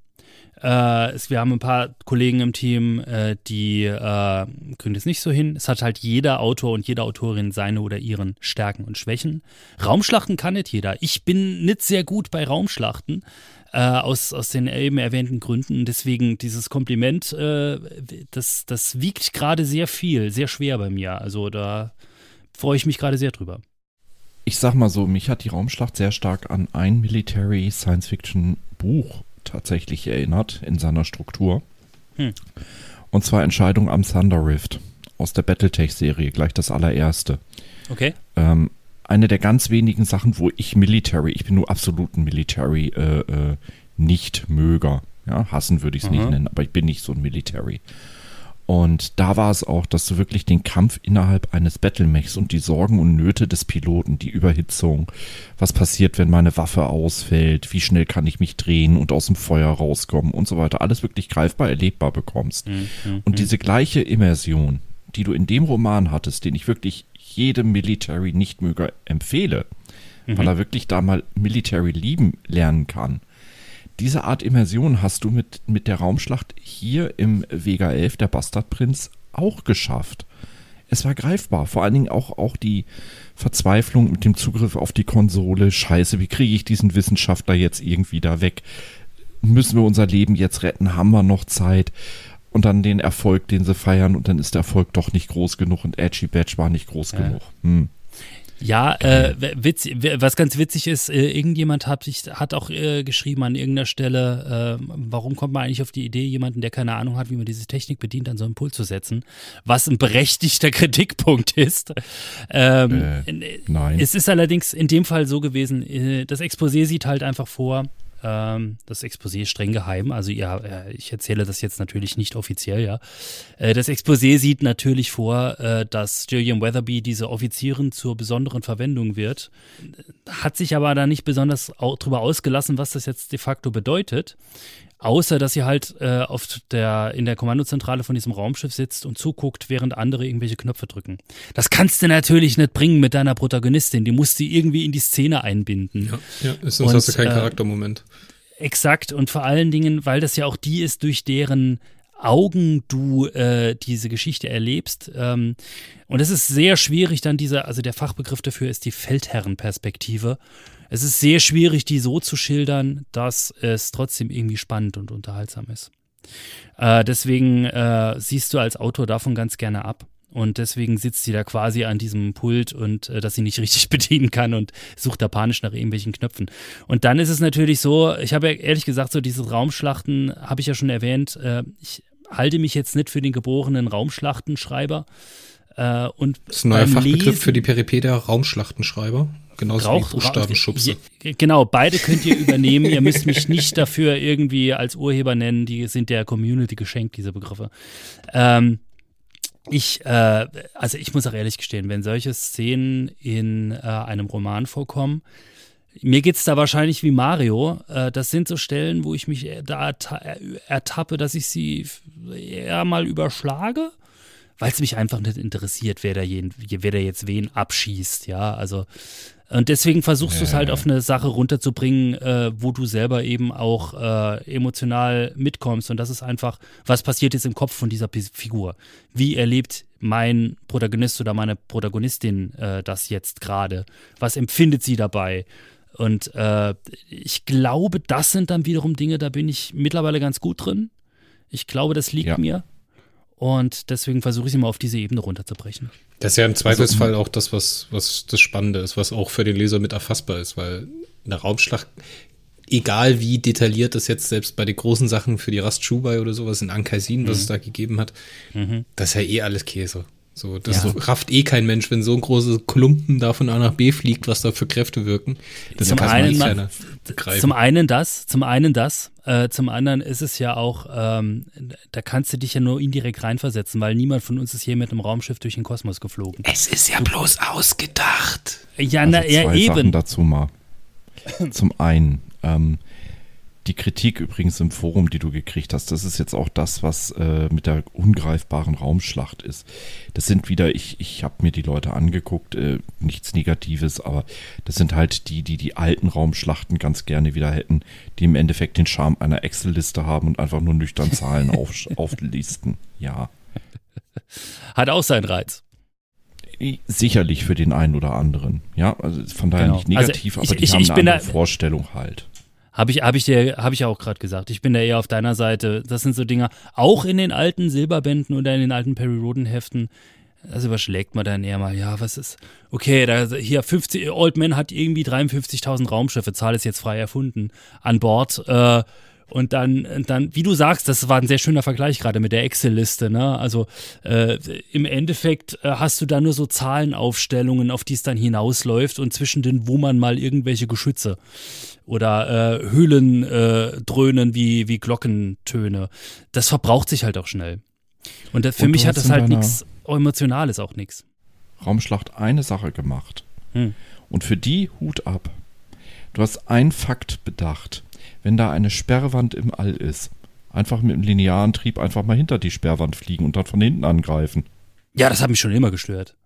Speaker 1: Äh, es, wir haben ein paar Kollegen im Team, äh, die äh, kriegen das nicht so hin. Es hat halt jeder Autor und jede Autorin seine oder ihren Stärken und Schwächen. Raumschlachten kann nicht jeder. Ich bin nicht sehr gut bei Raumschlachten äh, aus, aus den eben erwähnten Gründen. Deswegen dieses Kompliment, äh, das, das wiegt gerade sehr viel, sehr schwer bei mir. Also da freue ich mich gerade sehr drüber.
Speaker 3: Ich sag mal so, mich hat die Raumschlacht sehr stark an ein Military Science Fiction Buch tatsächlich erinnert in seiner Struktur. Hm. Und zwar Entscheidung am Thunder Rift aus der Battletech-Serie, gleich das allererste.
Speaker 1: Okay.
Speaker 3: Ähm, eine der ganz wenigen Sachen, wo ich Military, ich bin nur absoluten Military äh, äh, nicht möger. Ja, hassen würde ich es nicht nennen, aber ich bin nicht so ein Military. Und da war es auch, dass du wirklich den Kampf innerhalb eines Battlemechs und die Sorgen und Nöte des Piloten, die Überhitzung, was passiert, wenn meine Waffe ausfällt, wie schnell kann ich mich drehen und aus dem Feuer rauskommen und so weiter, alles wirklich greifbar erlebbar bekommst. Mhm. mhm und diese mhm. gleiche Immersion, die du in dem Roman hattest, den ich wirklich jedem Military Nichtmöger empfehle, mhm. weil er wirklich da mal Military lieben lernen kann. Diese Art Immersion hast du mit, mit der Raumschlacht hier im Vega 11, der Bastardprinz, auch geschafft. Es war greifbar. Vor allen Dingen auch, auch die Verzweiflung mit dem Zugriff auf die Konsole. Scheiße, wie kriege ich diesen Wissenschaftler jetzt irgendwie da weg? Müssen wir unser Leben jetzt retten? Haben wir noch Zeit? Und dann den Erfolg, den sie feiern und dann ist der Erfolg doch nicht groß genug und Edgy Badge war nicht groß ja. genug. Hm.
Speaker 1: Ja, äh, witz, was ganz witzig ist, äh, irgendjemand hat, sich, hat auch äh, geschrieben an irgendeiner Stelle, äh, warum kommt man eigentlich auf die Idee, jemanden, der keine Ahnung hat, wie man diese Technik bedient, an so einen Pult zu setzen, was ein berechtigter Kritikpunkt ist. Ähm, äh, nein. Es ist allerdings in dem Fall so gewesen, äh, das Exposé sieht halt einfach vor, ähm, das Exposé ist streng geheim. Also ja, ich erzähle das jetzt natürlich nicht offiziell, ja. Äh, das Exposé sieht natürlich vor, äh, dass Gillian Weatherby diese Offizierin zur besonderen Verwendung wird. Hat sich aber da nicht besonders drüber ausgelassen, was das jetzt de facto bedeutet. Außer, dass sie halt äh, auf der, in der Kommandozentrale von diesem Raumschiff sitzt und zuguckt, während andere irgendwelche Knöpfe drücken. Das kannst du natürlich nicht bringen mit deiner Protagonistin. Die musst du irgendwie in die Szene einbinden.
Speaker 2: Ja, ja sonst und, hast du keinen äh, Charaktermoment.
Speaker 1: Exakt. Und vor allen Dingen, weil das ja auch die ist, durch deren Augen du äh, diese Geschichte erlebst. Ähm, und es ist sehr schwierig, dann diese, also der Fachbegriff dafür ist die Feldherrenperspektive es ist sehr schwierig, die so zu schildern, dass es trotzdem irgendwie spannend und unterhaltsam ist. Äh, deswegen äh, siehst du als Autor davon ganz gerne ab. Und deswegen sitzt sie da quasi an diesem Pult und äh, dass sie nicht richtig bedienen kann und sucht da panisch nach irgendwelchen Knöpfen. Und dann ist es natürlich so, ich habe ja ehrlich gesagt, so diese Raumschlachten, habe ich ja schon erwähnt, äh, ich halte mich jetzt nicht für den geborenen Raumschlachtenschreiber. Äh, und
Speaker 2: das ist ein neuer Fachbegriff Lesen, für die Peripedia Raumschlachtenschreiber. Genauso Rauch, wie Buchstabenschubse.
Speaker 1: Genau, beide könnt ihr übernehmen. ihr müsst mich nicht dafür irgendwie als Urheber nennen. Die sind der Community geschenkt, diese Begriffe. Ähm, ich, äh, also ich muss auch ehrlich gestehen, wenn solche Szenen in äh, einem Roman vorkommen, mir geht es da wahrscheinlich wie Mario. Äh, das sind so Stellen, wo ich mich da ertappe, dass ich sie eher mal überschlage, weil es mich einfach nicht interessiert, wer da, jeden, wer da jetzt wen abschießt. Ja, also und deswegen versuchst ja. du es halt auf eine Sache runterzubringen, äh, wo du selber eben auch äh, emotional mitkommst. Und das ist einfach, was passiert jetzt im Kopf von dieser Figur? Wie erlebt mein Protagonist oder meine Protagonistin äh, das jetzt gerade? Was empfindet sie dabei? Und äh, ich glaube, das sind dann wiederum Dinge, da bin ich mittlerweile ganz gut drin. Ich glaube, das liegt ja. mir. Und deswegen versuche ich sie mal auf diese Ebene runterzubrechen.
Speaker 2: Das ist ja im Zweifelsfall also, auch das, was, was das Spannende ist, was auch für den Leser mit erfassbar ist, weil eine Raumschlacht, egal wie detailliert das jetzt selbst bei den großen Sachen für die Rast Schubai oder sowas in Ankaisin, was mhm. es da gegeben hat, mhm. das ist ja eh alles Käse. So, das ja. rafft eh kein Mensch, wenn so ein großes Klumpen da von A nach B fliegt, was da für Kräfte wirken.
Speaker 1: Das zum, einen, man, zum einen das, zum einen das, äh, zum anderen ist es ja auch, ähm, da kannst du dich ja nur indirekt reinversetzen, weil niemand von uns ist hier mit einem Raumschiff durch den Kosmos geflogen.
Speaker 2: Es ist ja bloß ausgedacht.
Speaker 3: Ja, also na, ja zwei eben. Sachen dazu mal. Zum einen, ähm, die Kritik übrigens im Forum, die du gekriegt hast, das ist jetzt auch das, was äh, mit der ungreifbaren Raumschlacht ist. Das sind wieder, ich, ich habe mir die Leute angeguckt, äh, nichts Negatives, aber das sind halt die, die die alten Raumschlachten ganz gerne wieder hätten, die im Endeffekt den Charme einer Excel-Liste haben und einfach nur nüchtern Zahlen auf, auflisten. Ja.
Speaker 1: Hat auch seinen Reiz
Speaker 3: sicherlich für den einen oder anderen. Ja, also von daher genau. nicht negativ, also ich, aber die ich, haben ich eine andere Vorstellung halt.
Speaker 1: Habe ich, hab ich dir, habe ich auch gerade gesagt. Ich bin da eher auf deiner Seite. Das sind so Dinge, auch in den alten Silberbänden oder in den alten Perry Roden Heften, das überschlägt man dann eher mal, ja, was ist, okay, da, hier 50, Old Man hat irgendwie 53.000 Raumschiffe, Zahl ist jetzt frei erfunden, an Bord, äh, und dann, dann, wie du sagst, das war ein sehr schöner Vergleich gerade mit der Excel-Liste. Ne? Also äh, im Endeffekt äh, hast du da nur so Zahlenaufstellungen, auf die es dann hinausläuft und zwischen den wummern mal irgendwelche Geschütze oder äh, Höhlen äh, dröhnen wie, wie Glockentöne. Das verbraucht sich halt auch schnell. Und das, für und mich hat das halt nichts Emotionales, auch nichts.
Speaker 3: Raumschlacht eine Sache gemacht. Hm. Und für die Hut ab. Du hast einen Fakt bedacht wenn da eine Sperrwand im All ist, einfach mit einem linearen Trieb einfach mal hinter die Sperrwand fliegen und dann von hinten angreifen.
Speaker 1: Ja, das hat mich schon immer gestört.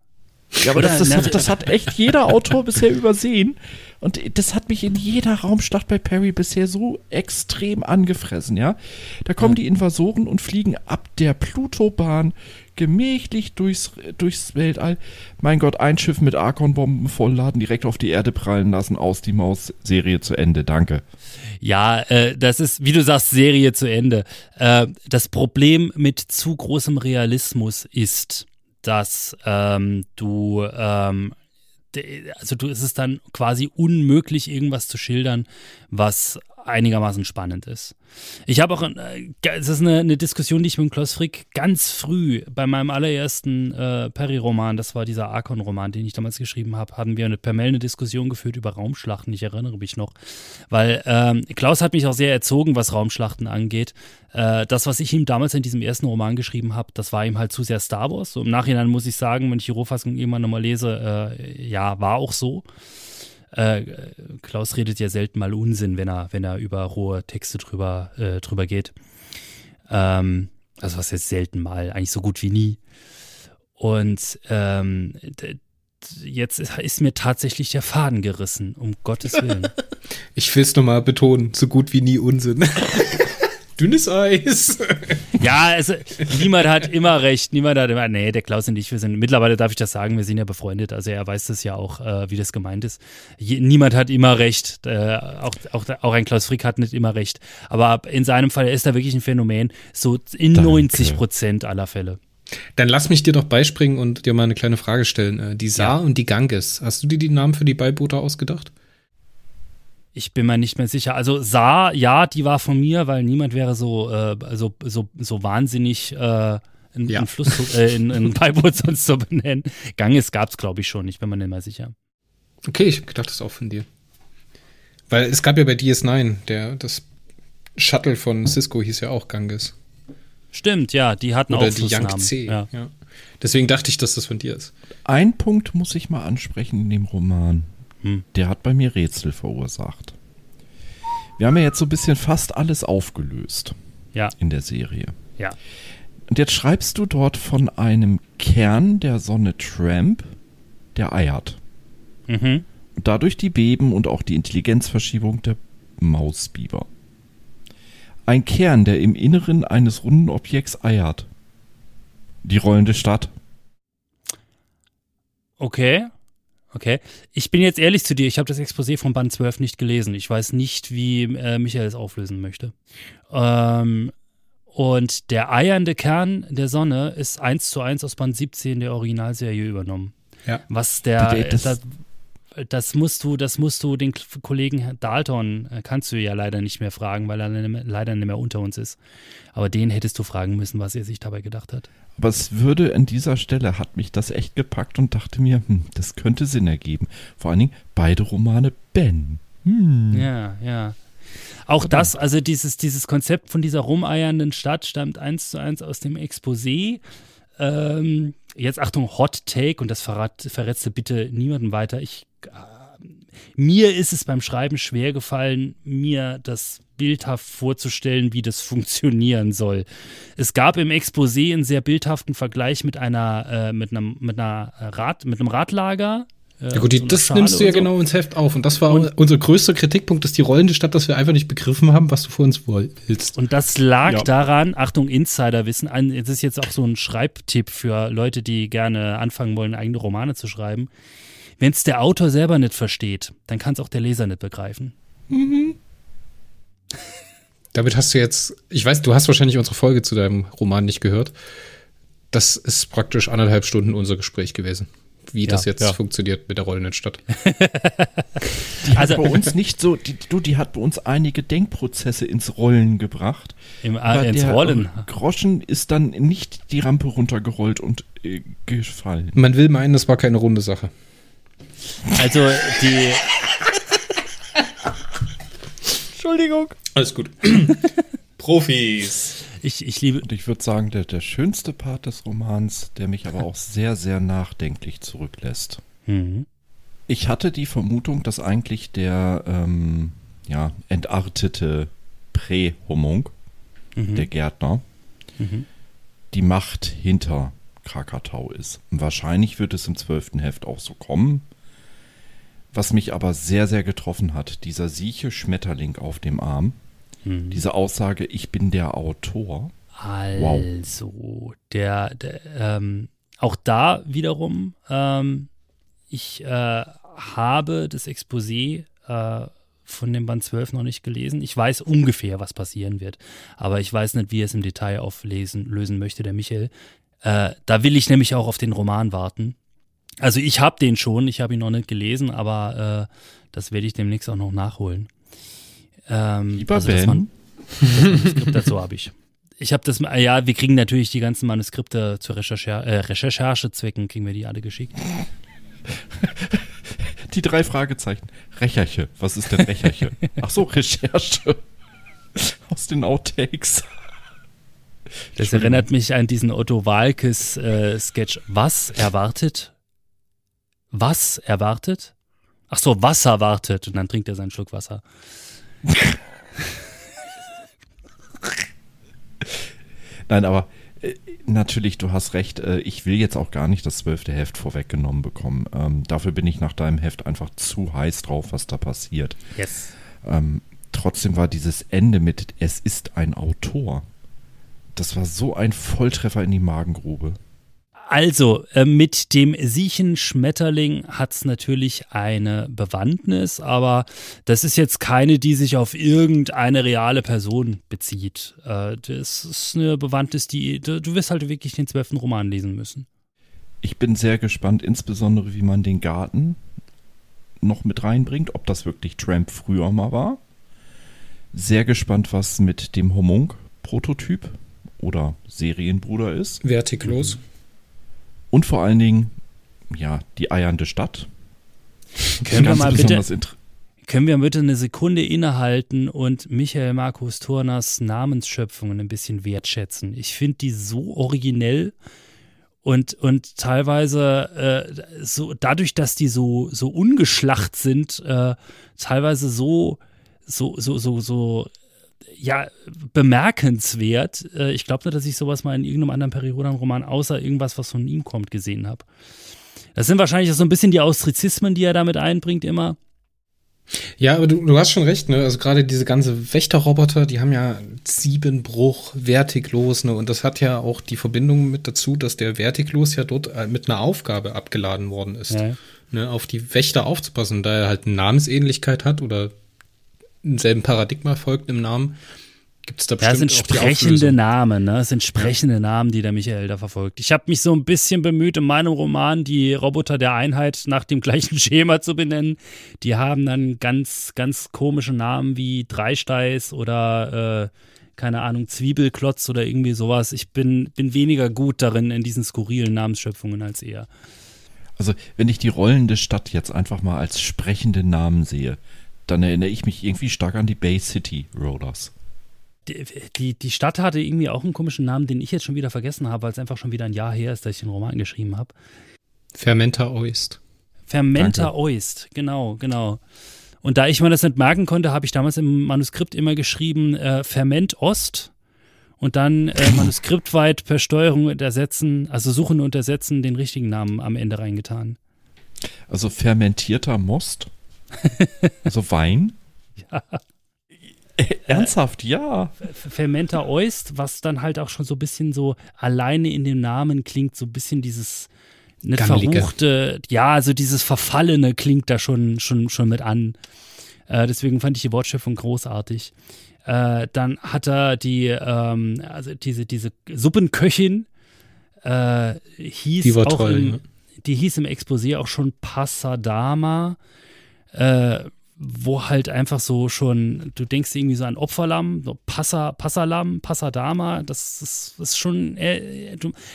Speaker 3: Ja, aber das, das, hat, das hat echt jeder Autor bisher übersehen. Und das hat mich in jeder Raumschlacht bei Perry bisher so extrem angefressen, ja. Da kommen ja. die Invasoren und fliegen ab der Plutobahn gemächlich durchs, durchs Weltall. Mein Gott, ein Schiff mit Archon-Bomben vollladen, direkt auf die Erde prallen lassen, aus die Maus-Serie zu Ende. Danke.
Speaker 1: Ja, äh, das ist, wie du sagst, Serie zu Ende. Äh, das Problem mit zu großem Realismus ist, dass ähm, du ähm, also du ist es dann quasi unmöglich, irgendwas zu schildern, was einigermaßen spannend ist. Ich habe auch, äh, es ist eine, eine, Diskussion, die ich mit Klaus Frick ganz früh bei meinem allerersten äh, Perry-Roman, das war dieser Arkon-Roman, den ich damals geschrieben habe, haben wir eine, per Mail eine Diskussion geführt über Raumschlachten. Ich erinnere mich noch, weil ähm, Klaus hat mich auch sehr erzogen, was Raumschlachten angeht. Äh, das, was ich ihm damals in diesem ersten Roman geschrieben habe, das war ihm halt zu sehr Star Wars. So, Im Nachhinein muss ich sagen, wenn ich die Rohfassung irgendwann nochmal lese, äh, ja, war auch so. Äh, Klaus redet ja selten mal Unsinn, wenn er, wenn er über rohe Texte drüber, äh, drüber geht. Ähm, also was jetzt selten mal, eigentlich so gut wie nie. Und ähm, jetzt ist mir tatsächlich der Faden gerissen, um Gottes Willen.
Speaker 2: Ich will es nochmal betonen, so gut wie nie Unsinn. dünnes Eis.
Speaker 1: Ja, also niemand hat immer recht. Niemand hat immer, nee, der Klaus und ich, wir sind, mittlerweile darf ich das sagen, wir sind ja befreundet. Also er weiß das ja auch, äh, wie das gemeint ist. Je, niemand hat immer recht. Äh, auch, auch, auch ein Klaus Frick hat nicht immer recht. Aber in seinem Fall ist da wirklich ein Phänomen. So in Danke. 90 Prozent aller Fälle.
Speaker 2: Dann lass mich dir doch beispringen und dir mal eine kleine Frage stellen. Äh, Die Saar
Speaker 1: Ja.
Speaker 2: und die Ganges, hast du dir die Namen für die Beiboote ausgedacht?
Speaker 1: Ich bin mir nicht mehr sicher. Also Saar, ja, die war von mir, weil niemand wäre so, äh, so, so, so wahnsinnig äh, in,
Speaker 2: Ja.
Speaker 1: in Fluss zu, äh, in, in Beiboot sonst zu benennen. Ganges gab es, glaube ich, schon. Ich bin mir nicht mehr sicher.
Speaker 2: Okay, ich hab gedacht, das ist auch von dir. Weil es gab ja bei DS9, der, das Shuttle von Cisco hieß ja auch Ganges.
Speaker 1: Stimmt, ja, die hatten
Speaker 2: Oder
Speaker 1: auch
Speaker 2: die
Speaker 1: Flussnamen.
Speaker 2: Yangtze.
Speaker 1: Ja.
Speaker 2: Ja. Deswegen dachte ich, dass das von dir ist.
Speaker 3: Ein Punkt muss ich mal ansprechen in dem Roman.
Speaker 1: Hm.
Speaker 3: Der hat bei mir Rätsel verursacht. Wir haben ja jetzt so ein bisschen fast alles aufgelöst
Speaker 1: Ja,
Speaker 3: in der Serie.
Speaker 1: ja.
Speaker 3: Und jetzt schreibst du dort von einem Kern der Sonne Tramp, der eiert.
Speaker 1: Mhm.
Speaker 3: Und dadurch die Beben und auch die Intelligenzverschiebung der Mausbiber. Ein Kern, der im Inneren eines runden Objekts eiert. Die rollende Stadt.
Speaker 1: Okay. Okay. Ich bin jetzt ehrlich zu dir, ich habe das Exposé von Band 12 nicht gelesen. Ich weiß nicht, wie äh, Michael es auflösen möchte. Ähm, und der eiernde Kern der Sonne ist eins zu eins aus Band 17 der Originalserie übernommen.
Speaker 2: Ja.
Speaker 1: Was der,
Speaker 3: das-
Speaker 1: musst du, das musst du den Kollegen Dalton, äh, kannst du ja leider nicht mehr fragen, weil er leider nicht mehr unter uns ist. Aber den hättest du fragen müssen, was er sich dabei gedacht hat.
Speaker 3: Aber es würde an dieser Stelle, hat mich das echt gepackt und dachte mir, hm, das könnte Sinn ergeben. Vor allen Dingen beide Romane Ben. Hm.
Speaker 1: Ja, ja. Auch das, also dieses, dieses Konzept von dieser rumeiernden Stadt stammt eins zu eins aus dem Exposé. Ähm, jetzt Achtung, Hot Take und das verrat, verrätst du bitte niemandem weiter. Ich, mir ist es beim Schreiben schwer gefallen, mir das bildhaft vorzustellen, wie das funktionieren soll. Es gab im Exposé einen sehr bildhaften Vergleich mit einer, äh, mit einem, mit einer Rad, mit einem Radlager. äh,
Speaker 2: Ja gut, die,
Speaker 1: so
Speaker 2: das
Speaker 1: Schale
Speaker 2: nimmst du ja
Speaker 1: so.
Speaker 2: genau ins Heft auf. Und das war
Speaker 1: Und-
Speaker 2: unser größter Kritikpunkt, ist die rollende Stadt, dass wir einfach nicht begriffen haben, was du für uns willst.
Speaker 1: Und das lag
Speaker 3: Ja.
Speaker 1: daran, Achtung, Insiderwissen, ein- es ist jetzt auch so ein Schreibtipp für Leute, die gerne anfangen wollen, eigene Romane zu schreiben. Wenn es der Autor selber nicht versteht, dann kann es auch der Leser nicht begreifen.
Speaker 2: Damit hast du jetzt, ich weiß, du hast wahrscheinlich unsere Folge zu deinem Roman nicht gehört. Das ist praktisch anderthalb Stunden unser Gespräch gewesen. Wie das jetzt
Speaker 1: ja.
Speaker 2: funktioniert mit der rollenden Stadt.
Speaker 3: Die hat
Speaker 1: Also-
Speaker 3: bei uns nicht so, die, du, die hat bei uns einige Denkprozesse ins Rollen gebracht.
Speaker 1: Im,
Speaker 3: Aber
Speaker 1: ins
Speaker 3: der
Speaker 1: Rollen.
Speaker 3: Groschen ist dann nicht die Rampe runtergerollt und äh, gefallen.
Speaker 2: Man will meinen, das war keine runde Sache.
Speaker 1: Also die,
Speaker 3: Entschuldigung.
Speaker 2: Alles gut. Profis.
Speaker 1: ich, ich liebe,
Speaker 3: Und ich würde sagen, der, der schönste Part des Romans, der mich aber auch sehr, sehr nachdenklich zurücklässt.
Speaker 1: mhm.
Speaker 3: Ich hatte die Vermutung, dass eigentlich der ähm, ja, entartete Prä-Hommunk,
Speaker 1: Mhm.
Speaker 3: der Gärtner,
Speaker 1: Mhm.
Speaker 3: die Macht hinter Krakatau ist. Und wahrscheinlich wird es im zwölften Heft auch so kommen. Was mich aber sehr, sehr getroffen hat, dieser sieche Schmetterling auf dem Arm,
Speaker 1: Mhm.
Speaker 3: diese Aussage, ich bin der Autor.
Speaker 1: Also, der, der ähm, auch da wiederum, ähm, ich äh, habe das Exposé äh, von dem Band 12 noch nicht gelesen. Ich weiß ungefähr, was passieren wird, aber ich weiß nicht, wie er es im Detail auflesen, lösen möchte, der Michael. Äh, da will ich nämlich auch auf den Roman warten. Also ich habe den schon, ich habe ihn noch nicht gelesen, aber äh, das werde ich demnächst auch noch nachholen. Ähm,
Speaker 3: Lieber
Speaker 1: also, man-
Speaker 3: Ben,
Speaker 1: das Manuskript dazu habe ich. Ich habe das, ja, wir kriegen natürlich die ganzen Manuskripte zur Recherche, äh, Recherchezwecken, kriegen wir die alle geschickt.
Speaker 3: die drei Fragezeichen. Recherche. Was ist denn Recherche? Ach so, Recherche. Aus den Outtakes.
Speaker 1: Das erinnert mich an diesen Otto Walkes äh, Sketch. Was erwartet? Was erwartet? Ach so, Wasser wartet. Und dann trinkt er seinen Schluck Wasser.
Speaker 3: Nein, aber äh, natürlich, du hast recht. Äh, ich will jetzt auch gar nicht das zwölfte Heft vorweggenommen bekommen. Ähm, dafür bin ich nach deinem Heft einfach zu heiß drauf, was da passiert.
Speaker 1: Yes.
Speaker 3: Ähm, trotzdem war dieses Ende mit Es ist ein Autor. Das war so ein Volltreffer in die Magengrube.
Speaker 1: Also, äh, mit dem Siechenschmetterling hat es natürlich eine Bewandtnis, aber das ist jetzt keine, die sich auf irgendeine reale Person bezieht. Äh, das ist eine Bewandtnis, die du, du wirst halt wirklich den zwölften Roman lesen müssen.
Speaker 3: Ich bin sehr gespannt, insbesondere wie man den Garten noch mit reinbringt, ob das wirklich Tramp früher mal war. Sehr gespannt, was mit dem Homunk-Prototyp oder Serienbruder ist.
Speaker 2: Vertiklos. Mhm.
Speaker 1: Und
Speaker 3: vor allen Dingen, ja, die eiernde Stadt.
Speaker 1: Können wir mal bitte, können wir bitte eine Sekunde innehalten und Michael Markus Turners Namensschöpfungen ein bisschen wertschätzen? Ich finde die so originell und, und teilweise äh, so dadurch, dass die so, so ungeschlacht sind, äh, teilweise so, so, so, so, so ja, bemerkenswert. Äh, ich glaube nicht, dass ich sowas mal in irgendeinem anderen Periodenroman, außer irgendwas, was von ihm kommt, gesehen habe. Das sind wahrscheinlich so ein bisschen die Austrizismen, die er damit einbringt, immer.
Speaker 2: Ja, aber du, du hast schon recht, ne? Also gerade diese ganze Wächterroboter, die haben ja Siebenbruch, Vertiklos, ne? Und das hat ja auch die Verbindung mit dazu, dass der Vertiklos ja dort äh, mit einer Aufgabe abgeladen worden ist. Ja. Ne? Auf die Wächter aufzupassen, da er halt eine Namensähnlichkeit hat oder selben Paradigma folgt im Namen, gibt es da bestimmt
Speaker 1: ja, sind sprechende Namen, ne? Das sind sprechende ja. Namen, die der Michael da verfolgt. Ich habe mich so ein bisschen bemüht, in meinem Roman die Roboter der Einheit nach dem gleichen Schema zu benennen. Die haben dann ganz, ganz komische Namen wie Dreisteiß oder äh, keine Ahnung, Zwiebelklotz oder irgendwie sowas. Ich bin, bin weniger gut darin in diesen skurrilen Namensschöpfungen als er.
Speaker 3: Also, wenn ich die rollende Stadt jetzt einfach mal als sprechende Namen sehe, dann erinnere ich mich irgendwie stark an die Bay City Rollers.
Speaker 1: Die, die, die, Stadt hatte irgendwie auch einen komischen Namen, den ich jetzt schon wieder vergessen habe, weil es einfach schon wieder ein Jahr her ist, dass ich den Roman geschrieben habe.
Speaker 2: Fermenter Oist.
Speaker 1: Fermenter Oist, genau, genau. Und da ich mir das nicht merken konnte, habe ich damals im Manuskript immer geschrieben äh, Ferment Ost und dann äh, manuskriptweit per Steuerung und ersetzen, also suchen und ersetzen, den richtigen Namen am Ende reingetan.
Speaker 3: Also fermentierter Most? also Wein?
Speaker 1: Ja.
Speaker 3: Ernsthaft, ja.
Speaker 1: Fermenter Oist, was dann halt auch schon so ein bisschen so alleine in dem Namen klingt, so ein bisschen dieses Gammelige. verruchte, ja, also dieses Verfallene klingt da schon, schon, schon mit an. Äh, deswegen fand ich die Wortschöpfung großartig. Äh, dann hat er die, ähm, also diese, diese Suppenköchin, äh, hieß
Speaker 2: die war
Speaker 1: auch
Speaker 2: toll,
Speaker 1: im,
Speaker 2: ne?
Speaker 1: die hieß im Exposé auch schon Passadama äh, wo halt einfach so schon, du denkst irgendwie so an Opferlamm, so Passa, Passalam, Passadama, das ist, das ist schon, er,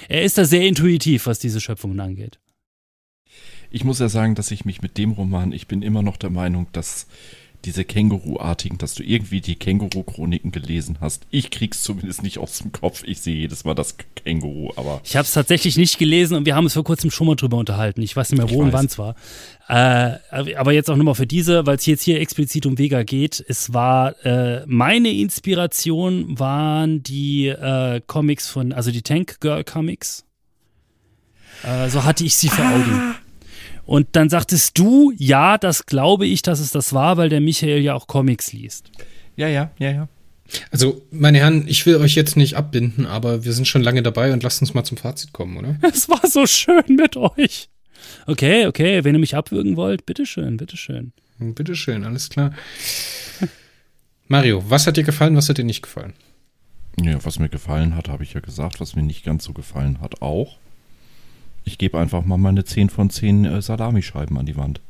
Speaker 1: er ist da sehr intuitiv, was diese Schöpfungen angeht.
Speaker 3: Ich muss ja sagen, dass ich mich mit dem Roman, ich bin immer noch der Meinung, dass diese Känguru-artigen, dass du irgendwie die Känguru-Chroniken gelesen hast. Ich krieg's zumindest nicht aus dem Kopf. Ich sehe jedes Mal das Känguru, aber.
Speaker 1: Ich habe es tatsächlich nicht gelesen und wir haben es vor kurzem schon mal drüber unterhalten. Ich weiß nicht mehr, wo und wann es war. Äh, aber jetzt auch nochmal für diese, weil es jetzt hier explizit um Vega geht. Es war äh, meine Inspiration waren die äh, Comics von, also die Tank Girl Comics. Äh, so hatte ich sie vor Augen. Ah. Und dann sagtest du, ja, das glaube ich, dass es das war, weil der Michael ja auch Comics liest.
Speaker 3: Ja, ja, ja, ja.
Speaker 2: Also, meine Herren, ich will euch jetzt nicht abbinden, aber wir sind schon lange dabei und lasst uns mal zum Fazit kommen, oder?
Speaker 1: Es war so schön mit euch. Okay, okay, wenn ihr mich abwürgen wollt, bitteschön, bitteschön.
Speaker 2: Bitteschön, alles klar. Mario, was hat dir gefallen, was hat dir nicht gefallen?
Speaker 3: Ja, was mir gefallen hat, habe ich ja gesagt. Was mir nicht ganz so gefallen hat, auch. Ich gebe einfach mal meine 10 von 10 äh, Salamischeiben an die Wand.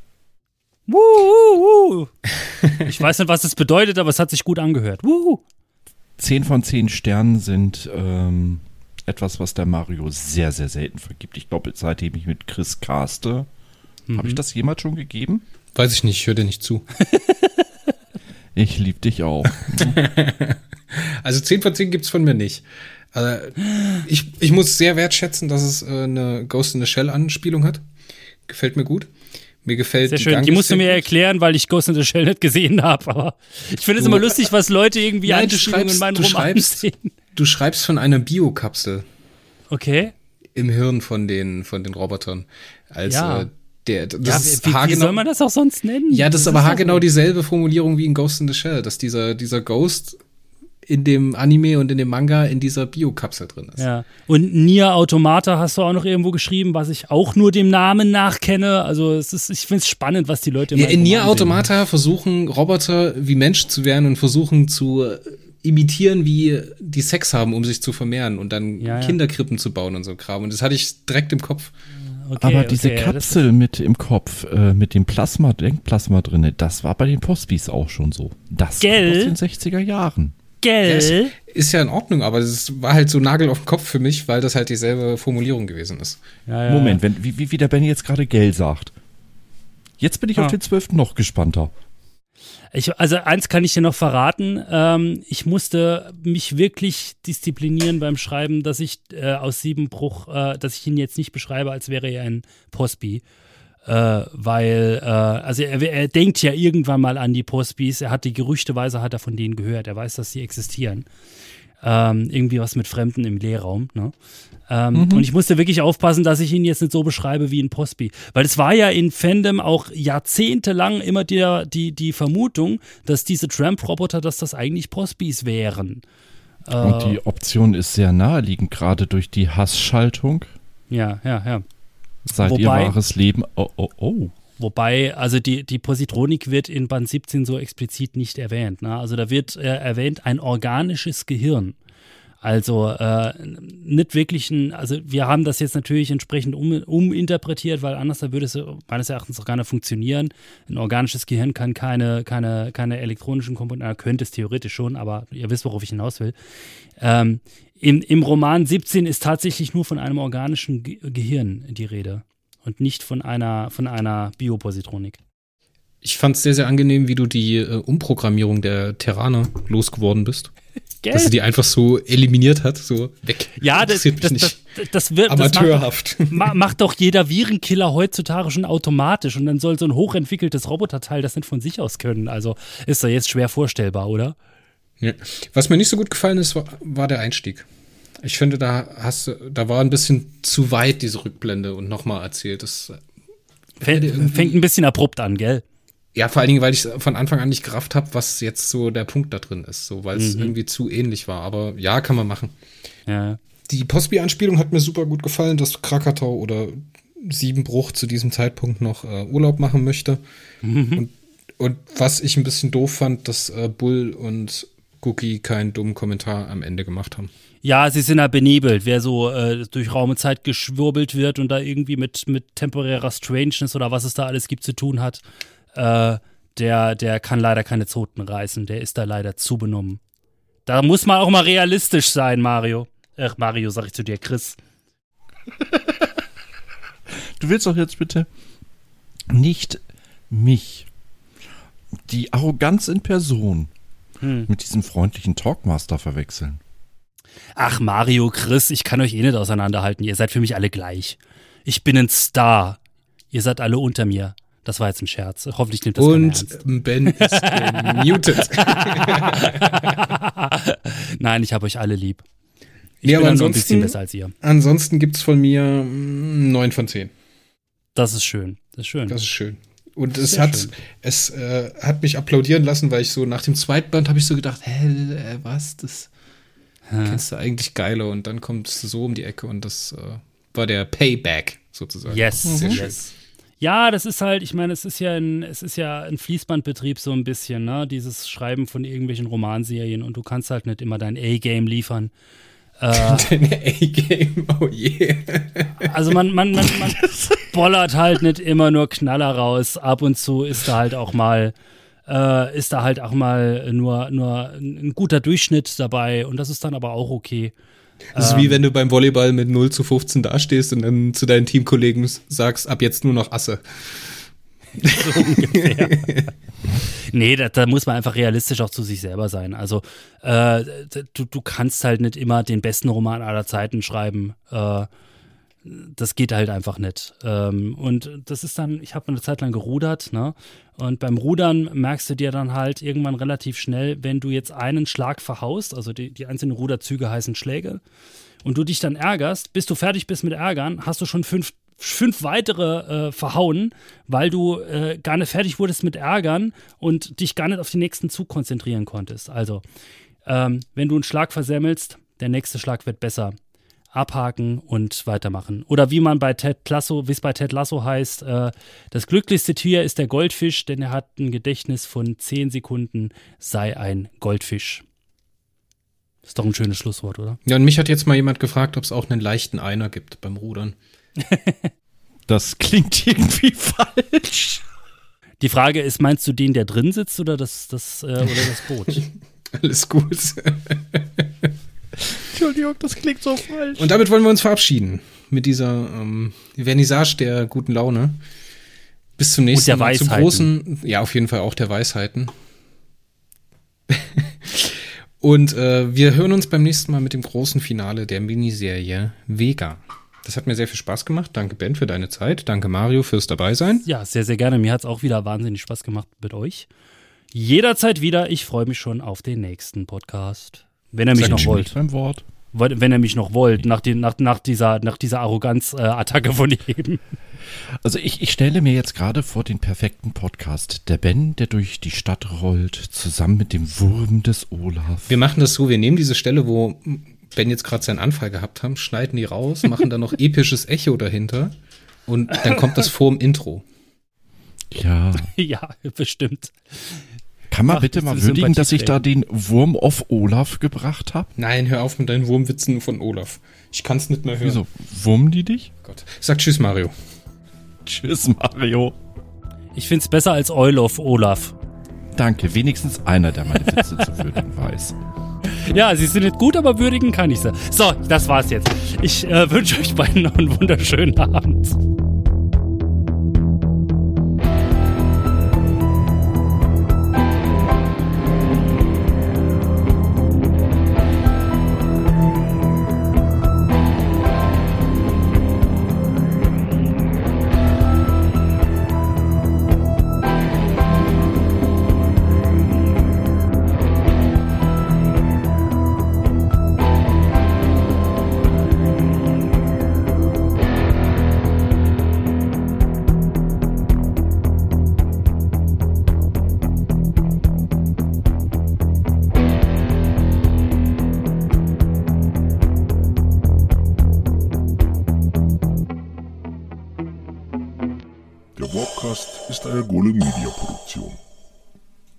Speaker 1: Wuhu, ich weiß nicht, was das bedeutet, aber es hat sich gut angehört. Wuhu.
Speaker 3: 10 von 10 Sternen sind ähm, etwas, was der Mario sehr, sehr selten vergibt. Ich glaube, seitdem ich mit Chris caste, mhm. habe ich das jemals schon gegeben?
Speaker 2: Weiß ich nicht, ich höre dir nicht zu.
Speaker 3: ich liebe dich auch.
Speaker 2: also 10 von 10 gibt es von mir nicht. Also ich, ich muss sehr wertschätzen, dass es äh, eine Ghost in the Shell Anspielung hat. Gefällt mir gut. Mir gefällt
Speaker 1: Sehr die schön. Die musst du mir erklären, weil ich Ghost in the Shell nicht gesehen habe. Aber ich finde es immer lustig, was Leute irgendwie
Speaker 2: Nein, schreibst, in meinen du Roman schreibst, sehen. Du schreibst von einer Biokapsel.
Speaker 1: Okay.
Speaker 2: Im Hirn von den, von den Robotern. Als
Speaker 1: ja.
Speaker 2: äh, der, das
Speaker 1: ja, wie, wie soll man das auch sonst nennen?
Speaker 2: Ja, das, das ist aber haargenau dieselbe Formulierung wie in Ghost in the Shell, dass dieser, dieser Ghost in dem Anime und in dem Manga in dieser Biokapsel drin ist.
Speaker 1: Ja. Und Nier Automata hast du auch noch irgendwo geschrieben, was ich auch nur dem Namen nachkenne. Also es ist, ich finde es spannend, was die Leute
Speaker 2: ja, In Nier Automata versuchen Roboter wie Menschen zu werden und versuchen zu imitieren, wie die Sex haben, um sich zu vermehren und dann ja, ja. Kinderkrippen zu bauen und so Kram. Und das hatte ich direkt im Kopf.
Speaker 3: Okay, Aber diese okay, Kapsel mit im Kopf, äh, mit dem Plasma, Denkplasma drin, das war bei den Postbis auch schon so. Das
Speaker 1: Gell?
Speaker 3: aus den 60er Jahren.
Speaker 1: Gell? Ja,
Speaker 2: ist ja in Ordnung, aber es war halt so Nagel auf den Kopf für mich, weil das halt dieselbe Formulierung gewesen ist.
Speaker 3: Ja, Moment, wenn, wie, wie der Benny jetzt gerade Gell sagt. Jetzt bin ich ah. auf den 12. noch gespannter.
Speaker 1: Ich, also eins kann ich dir noch verraten. Ähm, ich musste mich wirklich disziplinieren beim Schreiben, dass ich äh, aus Siebenbruch, äh, dass ich ihn jetzt nicht beschreibe, als wäre er ein Postby. Äh, weil, äh, also er, er, denkt ja irgendwann mal an die Postbis. Er hat die Gerüchteweise hat er von denen gehört. Er weiß, dass sie existieren. Ähm, irgendwie was mit Fremden im Lehrraum. Ne? Ähm, mhm. Und ich musste wirklich aufpassen, dass ich ihn jetzt nicht so beschreibe wie ein Postby. Weil es war ja in Fandom auch jahrzehntelang immer die, die, die Vermutung, dass diese Tramp-Roboter, dass das eigentlich Postbys wären.
Speaker 3: Und die Option ist sehr naheliegend, gerade durch die Hassschaltung.
Speaker 1: Ja, ja, ja.
Speaker 3: Seid Wobei, ihr wahres Leben. Oh, oh, oh.
Speaker 1: Wobei, also die, die Positronik wird in Band 17 so explizit nicht erwähnt. Ne? Also da wird äh, erwähnt ein organisches Gehirn. Also äh, nicht wirklich ein, also wir haben das jetzt natürlich entsprechend um, uminterpretiert, weil anders würde es meines Erachtens auch gar nicht funktionieren. Ein organisches Gehirn kann keine, keine, keine elektronischen Komponenten, könnte es theoretisch schon, aber ihr wisst, worauf ich hinaus will. Ähm, im, Im Roman 17 ist tatsächlich nur von einem organischen Ge Gehirn die Rede und nicht von einer, von einer Biopositronik.
Speaker 2: Ich fand es sehr, sehr angenehm, wie du die äh, Umprogrammierung der Terraner losgeworden bist. Gell? Dass sie die einfach so eliminiert hat, so weg.
Speaker 1: Ja, das, das, das, das, das wird
Speaker 2: amateurhaft.
Speaker 1: Das macht, macht, doch jeder Virenkiller heutzutage schon automatisch und dann soll so ein hochentwickeltes Roboterteil das nicht von sich aus können. Also ist doch jetzt schwer vorstellbar, oder?
Speaker 2: Was mir nicht so gut gefallen ist, war, war der Einstieg. Ich finde, da hast du, da war ein bisschen zu weit diese Rückblende und nochmal erzählt. Das
Speaker 1: fängt, fängt ein bisschen abrupt an, gell?
Speaker 2: Ja, vor allen Dingen, weil ich von Anfang an nicht gerafft habe, was jetzt so der Punkt da drin ist, so weil es mhm. irgendwie zu ähnlich war. Aber ja, kann man machen.
Speaker 1: Ja.
Speaker 2: Die Postby-Anspielung hat mir super gut gefallen, dass Krakatau oder Siebenbruch zu diesem Zeitpunkt noch äh, Urlaub machen möchte. Mhm. Und, und, was ich ein bisschen doof fand, dass äh, Bull und Cookie keinen dummen Kommentar am Ende gemacht haben.
Speaker 1: Ja, sie sind ja benebelt. Wer so äh, durch Raum und Zeit geschwurbelt wird und da irgendwie mit, mit temporärer Strangeness oder was es da alles gibt zu tun hat, äh, der, der kann leider keine Zoten reißen. Der ist da leider zu benommen. Da muss man auch mal realistisch sein, Mario. Ach, Mario, sag ich zu dir, Chris.
Speaker 3: du willst doch jetzt bitte nicht mich, die Arroganz in Person, hm. mit diesem freundlichen Talkmaster verwechseln.
Speaker 1: Ach, Mario, Chris, ich kann euch eh nicht auseinanderhalten. Ihr seid für mich alle gleich. Ich bin ein Star. Ihr seid alle unter mir. Das war jetzt ein Scherz. Hoffentlich nimmt das
Speaker 2: Und Ben ist muted.
Speaker 1: Nein, ich habe euch alle lieb.
Speaker 2: Ich ja, bin aber ansonsten, ein bisschen besser als ihr. Ansonsten gibt es von mir 9 von 10.
Speaker 1: Das ist schön. Das ist schön.
Speaker 2: Das ist schön. Und es Sehr hat, schön. es äh, hat mich applaudieren lassen, weil ich so nach dem zweiten Band habe ich so gedacht, hä, äh, was, das hm. kennst du eigentlich geiler und dann kommt es so um die Ecke und das äh, war der Payback sozusagen.
Speaker 1: Yes, mhm. yes. Ja, das ist halt, ich meine, es ist ja ein, es ist ja ein Fließbandbetrieb so ein bisschen, ne? Dieses Schreiben von irgendwelchen Romanserien und du kannst halt nicht immer dein A-Game liefern.
Speaker 2: Äh, A-Game, oh.
Speaker 1: Yeah. Also man, man, man, man bollert halt nicht immer nur Knaller raus. Ab und zu ist da halt auch mal, äh, ist da halt auch mal nur, nur ein guter Durchschnitt dabei und das ist dann aber auch okay.
Speaker 2: Das ist ähm, wie wenn du beim Volleyball mit 0 zu 15 dastehst und dann zu deinen Teamkollegen sagst, ab jetzt nur noch Asse. So
Speaker 1: nee, da, da, muss man einfach realistisch auch zu sich selber sein. Also äh, du, du kannst halt nicht immer den besten Roman aller Zeiten schreiben. Äh, das geht halt einfach nicht. Ähm, und das ist dann, ich habe eine Zeit lang gerudert, ne? Und beim Rudern merkst du dir dann halt irgendwann relativ schnell, wenn du jetzt einen Schlag verhaust, also die, die einzelnen Ruderzüge heißen Schläge, und du dich dann ärgerst, bis du fertig bist mit Ärgern, hast du schon fünf, fünf weitere äh, verhauen, weil du äh, gar nicht fertig wurdest mit Ärgern und dich gar nicht auf den nächsten Zug konzentrieren konntest. Also Ähm, wenn du einen Schlag versemmelst, der nächste Schlag wird besser. Abhaken und weitermachen. Oder wie man bei Ted Lasso, wie es bei Ted Lasso heißt, äh, das glücklichste Tier ist der Goldfisch, denn er hat ein Gedächtnis von 10 Sekunden, sei ein Goldfisch. Ist doch ein schönes Schlusswort, oder?
Speaker 2: Ja, und mich hat jetzt mal jemand gefragt, ob es auch einen leichten Einer gibt beim Rudern.
Speaker 3: Das klingt irgendwie falsch.
Speaker 1: Die Frage ist, meinst du den, der drin sitzt oder das, das, äh, oder das Boot?
Speaker 2: Alles gut.
Speaker 3: Entschuldigung, das klingt so falsch.
Speaker 2: Und damit wollen wir uns verabschieden. Mit dieser ähm, Vernissage der guten Laune. Bis zum nächsten Mal. Zum
Speaker 1: Weisheiten.
Speaker 2: großen, ja, auf jeden Fall auch der Weisheiten. Und äh, wir hören uns beim nächsten Mal mit dem großen Finale der Miniserie Vega. Das hat mir sehr viel Spaß gemacht. Danke, Ben, für deine Zeit. Danke, Mario, fürs Dabeisein.
Speaker 1: ja, sehr, sehr gerne. Mir hat es auch wieder wahnsinnig Spaß gemacht mit euch. Jederzeit wieder. Ich freue mich schon auf den nächsten Podcast. Wenn ihr mich
Speaker 2: Sag
Speaker 1: noch wollt.
Speaker 3: beim Wort.
Speaker 1: Wenn ihr mich noch wollt, nach, den, nach, nach dieser, nach dieser Arroganz-Attacke von eben.
Speaker 3: Also ich, ich stelle mir jetzt gerade vor den perfekten Podcast. Der Ben, der durch die Stadt rollt, zusammen mit dem Wurm des Olaf.
Speaker 2: Wir machen das so, wir nehmen diese Stelle, wo Ben jetzt gerade seinen Anfall gehabt haben, schneiden die raus, machen dann noch episches Echo dahinter und dann kommt das vor dem Intro.
Speaker 3: Ja.
Speaker 1: ja, bestimmt.
Speaker 3: Kann man
Speaker 1: Ach,
Speaker 3: bitte mal würdigen, dass ich da den Wurm auf Olaf gebracht habe?
Speaker 2: Nein, hör auf mit deinen Wurmwitzen von Olaf. Ich kann es nicht mehr hören.
Speaker 3: Wieso? Wurmen die dich?
Speaker 2: Gott. Sag Tschüss, Mario.
Speaker 3: Tschüss, Mario.
Speaker 1: Ich finde es besser als Eul of Olaf.
Speaker 3: Danke, wenigstens einer, der meine Witze zu würdigen weiß.
Speaker 1: Ja, sie sind nicht gut, aber würdigen kann ich sie. So, das war's jetzt. Ich äh, wünsche euch beiden noch einen wunderschönen Abend.